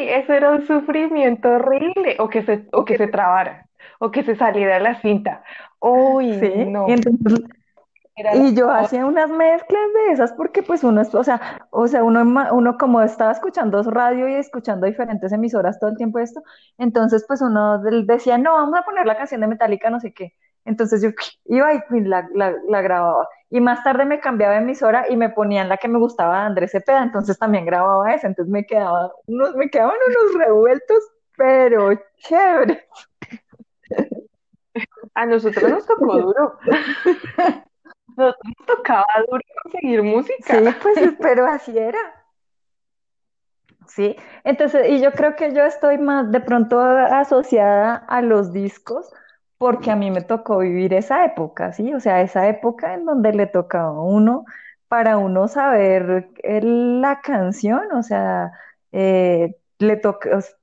[SPEAKER 1] eso era un sufrimiento horrible. O que se, o que se trabara, o que se saliera la cinta. Uy,
[SPEAKER 2] Sí,
[SPEAKER 1] no.
[SPEAKER 2] entonces Y yo hacía unas mezclas de esas porque pues uno, es- o sea, o sea, uno, uno como estaba escuchando radio y escuchando diferentes emisoras todo el tiempo esto, entonces pues uno decía, no, vamos a poner la canción de Metallica, no sé qué. Entonces yo iba y la, la, la grababa. Y más tarde me cambiaba de emisora y me ponían la que me gustaba de Andrés Cepeda, entonces también grababa esa, entonces me quedaba unos, me quedaban unos revueltos, pero chévere.
[SPEAKER 1] A nosotros nos tocó duro. Nos tocaba duro conseguir música.
[SPEAKER 2] Sí, pues pero así era. Sí, entonces, y yo creo que yo estoy más de pronto asociada a los discos porque a mí me tocó vivir esa época, ¿sí? O sea, esa época en donde le tocaba a uno, para uno saber la canción, o sea, eh, le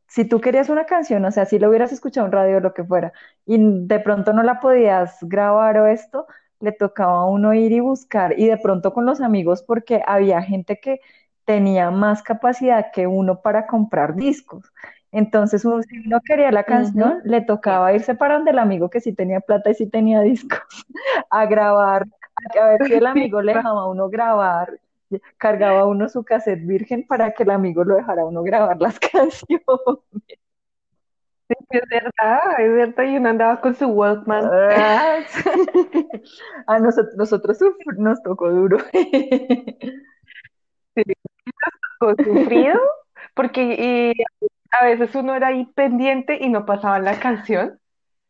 [SPEAKER 2] si tú querías una canción, o sea, si lo hubieras escuchado en radio o lo que fuera, y de pronto no la podías grabar o esto, le tocaba a uno ir y buscar, y de pronto con los amigos, porque había gente que tenía más capacidad que uno para comprar discos. Entonces, si uno quería la canción, le
[SPEAKER 1] Sí,
[SPEAKER 2] tocaba irse para donde el amigo que sí tenía plata y sí tenía discos, a grabar, a, ver si el
[SPEAKER 1] sí,
[SPEAKER 2] amigo le dejaba a uno grabar, cargaba uno su cassette virgen para que el amigo lo dejara a uno grabar las canciones.
[SPEAKER 1] es verdad, es verdad. Y uno andaba con su Walkman.
[SPEAKER 2] A nosotros, nosotros nos tocó duro.
[SPEAKER 1] Sí, con sufrido, porque y a veces uno era ahí pendiente y no pasaba la canción.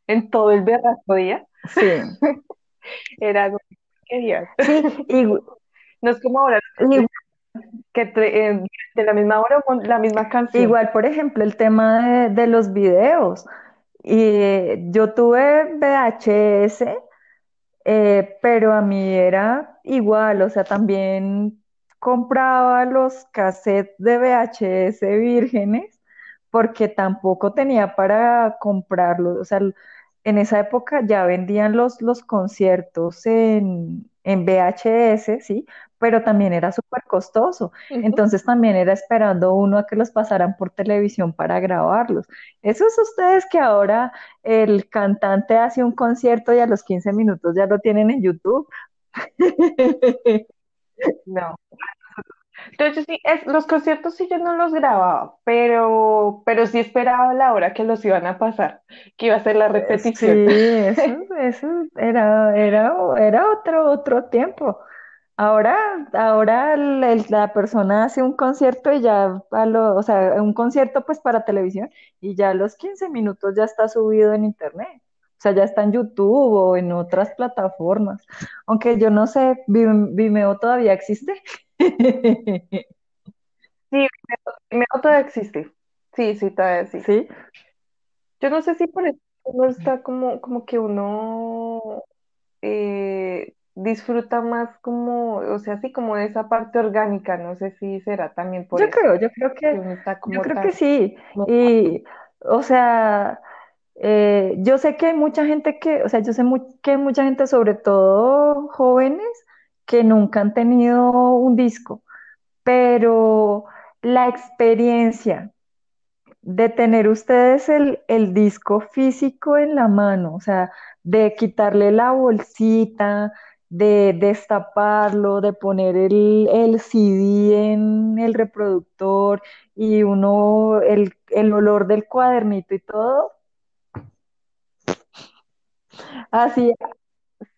[SPEAKER 1] en todo el berraco día.
[SPEAKER 2] Sí,
[SPEAKER 1] Era algo que
[SPEAKER 2] sí, y,
[SPEAKER 1] No es como ahora
[SPEAKER 2] y
[SPEAKER 1] que te- eh, de la misma hora pon la misma canción.
[SPEAKER 2] igual, por ejemplo, el tema de, de los videos. Y eh, yo tuve VHS Eh, pero a mí era igual, o sea, también compraba los cassettes de VHS vírgenes porque tampoco tenía para comprarlos. O sea, en esa época ya vendían los, los conciertos en, en VHS, ¿sí? Pero también era súper costoso. Entonces también era esperando uno a que los pasaran por televisión para grabarlos. Esos ustedes que ahora el cantante hace un concierto y a los 15 minutos ya lo tienen en YouTube.
[SPEAKER 1] No. Entonces sí, es, los conciertos sí yo no los grababa, pero, pero sí esperaba la hora que los iban a pasar, que iba a ser la
[SPEAKER 2] Sí,
[SPEAKER 1] repetición.
[SPEAKER 2] eso, eso era, era, era otro, otro tiempo. Ahora, ahora el- el- la persona hace un concierto y ya, a lo, o sea, un concierto pues para televisión y ya a los 15 minutos ya está subido en internet. O sea, ya está en YouTube o en otras plataformas. Aunque yo no sé, Vim- Vimeo todavía existe.
[SPEAKER 1] Sí, Vimeo todavía existe. Sí, sí, todavía sí.
[SPEAKER 2] ¿Sí?
[SPEAKER 1] Yo no sé si por eso uno está como, como que uno eh, disfruta más como, o sea, así como de esa parte orgánica, no sé si será también por
[SPEAKER 2] Yo
[SPEAKER 1] eso,
[SPEAKER 2] creo, yo creo
[SPEAKER 1] que
[SPEAKER 2] yo creo que sí. Y, o sea, eh, yo sé que hay mucha gente que, o sea, yo sé que hay mucha gente, sobre todo jóvenes, que nunca han tenido un disco, pero la experiencia de tener ustedes el, disco físico en la mano, o sea, de quitarle la bolsita, de destaparlo, de poner el, CD en el reproductor y uno, el, el olor del cuadernito y todo, así,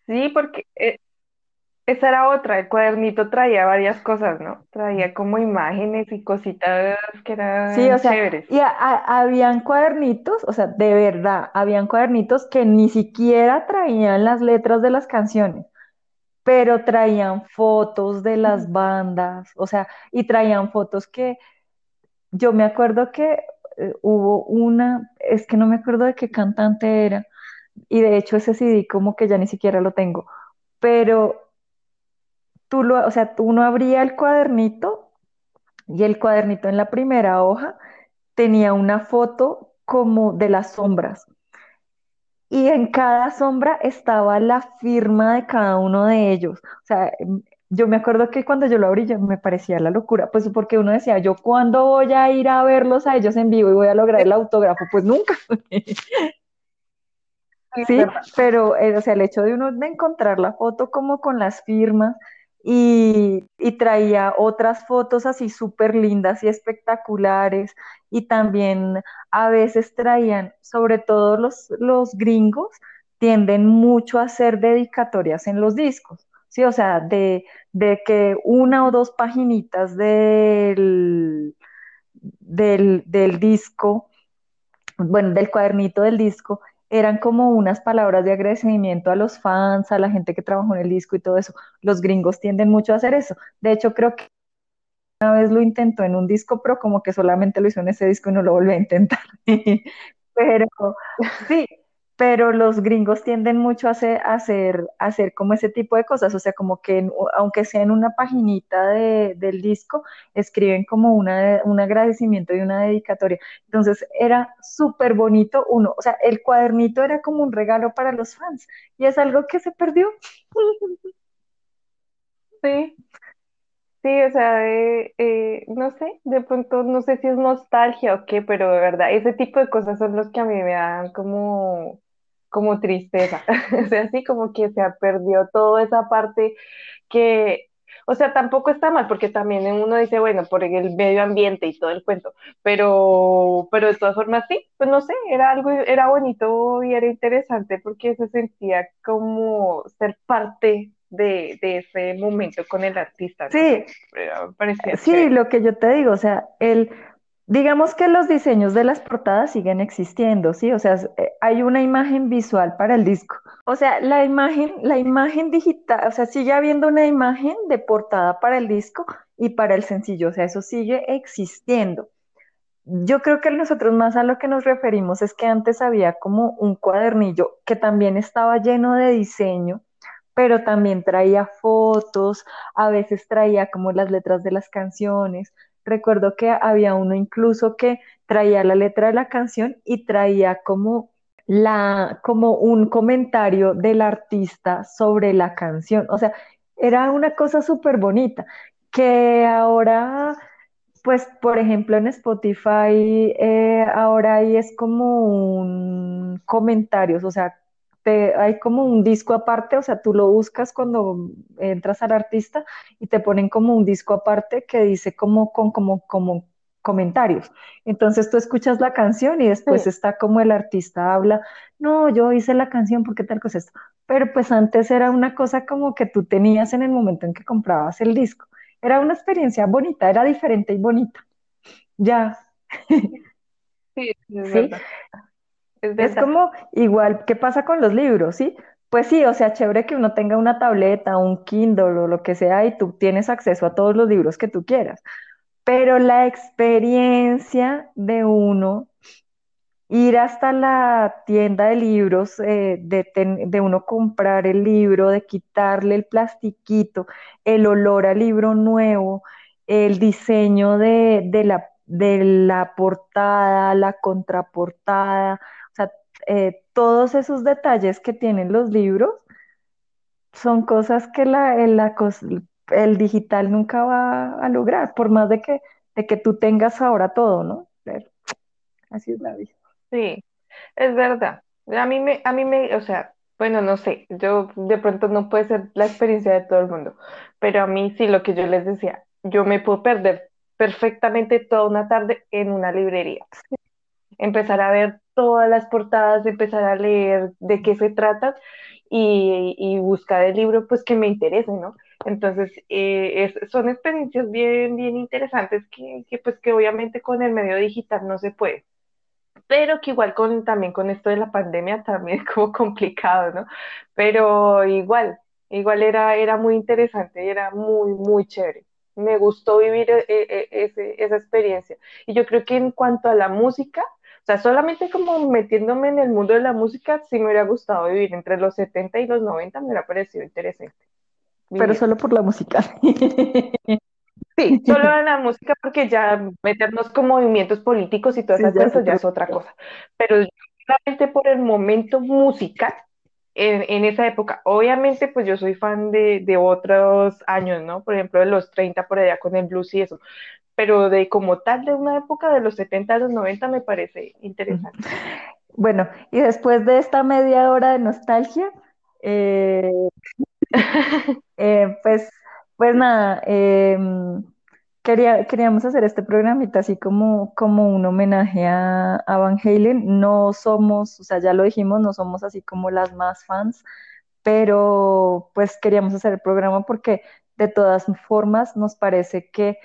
[SPEAKER 1] Sí, porque eh, esa era otra, el cuadernito traía varias cosas, ¿no? Traía como imágenes y cositas que
[SPEAKER 2] sí,
[SPEAKER 1] eran
[SPEAKER 2] o sea,
[SPEAKER 1] chéveres.
[SPEAKER 2] y a- a- habían cuadernitos, o sea, de verdad, habían cuadernitos que ni siquiera traían las letras de las canciones. pero traían fotos de las bandas, o sea, y traían fotos que yo me acuerdo que eh, hubo una, es que no me acuerdo de qué cantante era, y de hecho ese CD como que ya ni siquiera lo tengo, pero tú lo, o sea, tú uno abría el cuadernito y el cuadernito en la primera hoja tenía una foto como de las sombras. y en cada sombra estaba la firma de cada uno de ellos. O sea, em, yo me acuerdo que cuando yo lo abrí, yo- me parecía la locura, pues porque uno decía, yo cuándo voy a ir a verlos a ellos en vivo y voy a lograr el autógrafo, pues nunca.
[SPEAKER 1] Sí,
[SPEAKER 2] pero eh, o sea, el hecho de uno de encontrar la foto como con las firmas y, traía otras fotos así súper lindas y espectaculares y también a veces traían, sobre todo los, los gringos, tienden mucho a hacer dedicatorias en los discos, ¿sí? O sea, de, de que una o dos paginitas del, del, del disco bueno, del cuadernito del disco, eran como unas palabras de agradecimiento a los fans, a la gente que trabajó en el disco y todo eso. Los gringos tienden mucho a hacer eso. De hecho, creo que una vez lo intentó en un disco, pero como que solamente lo hizo en ese disco y no lo volvió a intentar. Pero sí, pero los gringos tienden mucho a hacer, hacer, hacer como ese tipo de cosas, o sea, como que aunque sea en una paginita de- del disco, escriben como una, un agradecimiento y una dedicatoria. Entonces era súper bonito uno, o sea, el cuadernito era como un regalo para los fans y es algo que se perdió.
[SPEAKER 1] Sí, sí, o sea, de, eh, no sé, de pronto no sé si es nostalgia o qué, pero de verdad, ese tipo de cosas son los que a mí me dan como, como tristeza. O sea, así como que se ha perdido toda esa parte que, o sea, tampoco está mal, porque también uno dice, bueno, por el medio ambiente y todo el cuento, pero, pero de todas formas sí, pues no sé, era algo, era bonito y era interesante porque se sentía como ser parte de, de ese momento con el artista, no
[SPEAKER 2] Sí,
[SPEAKER 1] pero parecía
[SPEAKER 2] sí, lo que yo te digo, o sea, el, Digamos que los diseños de las portadas siguen existiendo, ¿sí? O sea, eh, hay una imagen visual para el disco. O sea, la imagen, la imagen digital, o sea, sigue habiendo una imagen de portada para el disco y para el sencillo, o sea, eso sigue existiendo. Yo creo que nosotros más a lo que nos referimos es que antes había como un cuadernillo que también estaba lleno de diseño, pero también traía fotos, a veces traía como las letras de las canciones. Recuerdo que había uno incluso que traía la letra de la canción y traía como la, como un comentario del artista sobre la canción. O sea, era una cosa súper bonita que ahora pues, por ejemplo, en Spotify eh, ahora ahí es como un comentarios, o sea, te, hay como un disco aparte, o sea, tú lo buscas cuando entras al artista y te ponen como un disco aparte que dice como con como, como comentarios. Entonces tú escuchas la canción y después
[SPEAKER 1] Sí,
[SPEAKER 2] está como el artista habla, no, yo hice la canción porque tal cosa es esto. Pero pues antes era una cosa como que tú tenías en el momento en que comprabas el disco. Era una experiencia bonita, era diferente y bonita. Ya,
[SPEAKER 1] sí, es
[SPEAKER 2] ¿sí?
[SPEAKER 1] verdad, es
[SPEAKER 2] como igual, ¿qué pasa con los libros, sí? Pues sí, o sea, chévere que uno tenga una tableta, un Kindle o lo que sea y tú tienes acceso a todos los libros que tú quieras, pero la experiencia de uno ir hasta la tienda de libros, eh, de, ten- de uno comprar el libro, de quitarle el plastiquito, el olor al libro nuevo, el diseño de, de la, de la portada, la contraportada, eh, todos esos detalles que tienen los libros son cosas que la, el, la cos- el digital nunca va a lograr, por más de que, de que tú tengas ahora todo, ¿no? Pero así es la vida.
[SPEAKER 1] Sí, es verdad. A mí me, a mí me, o sea, bueno, no sé, yo de pronto no puede ser la experiencia de todo el mundo, pero a mí sí, lo que yo les decía, yo me puedo perder perfectamente toda una tarde en una librería, empezar a ver todas las portadas, empezar a leer de qué se trata y, y buscar el libro pues que me interese, ¿no? Entonces, eh, es- son experiencias bien, bien interesantes que, que pues que obviamente con el medio digital no se puede pero que igual con, también con esto de la pandemia también es como complicado, ¿no? Pero igual, igual era, era muy interesante y era muy, muy chévere. Me gustó vivir eh, eh, ese- esa experiencia. Y yo creo que en cuanto a la música, o sea, solamente como metiéndome en el mundo de la música, sí me hubiera gustado vivir entre los 70 y los 90, me hubiera parecido interesante
[SPEAKER 2] pero solo por la música.
[SPEAKER 1] Sí, solo en la música porque ya meternos con movimientos políticos y todo
[SPEAKER 2] Sí,
[SPEAKER 1] ese
[SPEAKER 2] ya es
[SPEAKER 1] cuento ya es otra cosa. Pero solamente por el momento musical en, en esa época. Obviamente, pues yo soy fan de, de otros años, ¿no? Por ejemplo, de los 30 por allá con el blues y eso. Pero de como tal, de una época de los 70 a los 90 me parece interesante.
[SPEAKER 2] Bueno, y después de esta media hora de nostalgia, eh, eh, pues, pues nada, eh, quería, queríamos hacer este programita así como, como un homenaje a, a Van Halen. No somos, o sea, ya lo dijimos, no somos así como las más fans, pero pues queríamos hacer el programa porque de todas formas nos parece que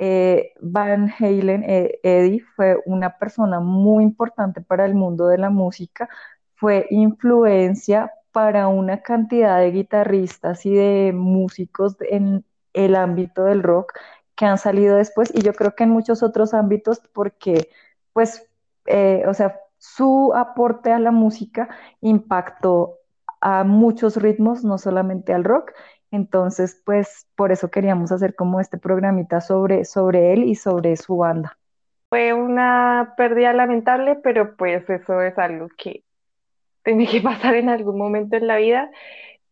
[SPEAKER 2] eh, Van Halen, eh, Eddie, fue una persona muy importante para el mundo de la música, fue influencia para una cantidad de guitarristas y de músicos en el ámbito del rock que han salido después y yo creo que en muchos otros ámbitos porque pues, eh, o sea, su aporte a la música impactó a muchos ritmos, no solamente al rock. Entonces, pues por eso queríamos hacer como este programita sobre, sobre él y sobre su banda.
[SPEAKER 1] Fue una pérdida lamentable, pero pues eso es algo que tiene que pasar en algún momento en la vida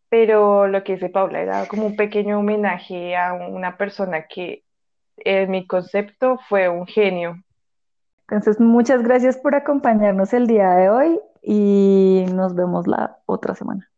[SPEAKER 1] pero lo que dice Paula era como un pequeño homenaje a una persona que en mi concepto fue un genio.
[SPEAKER 2] Entonces, muchas gracias por acompañarnos el día de hoy y nos vemos la otra semana.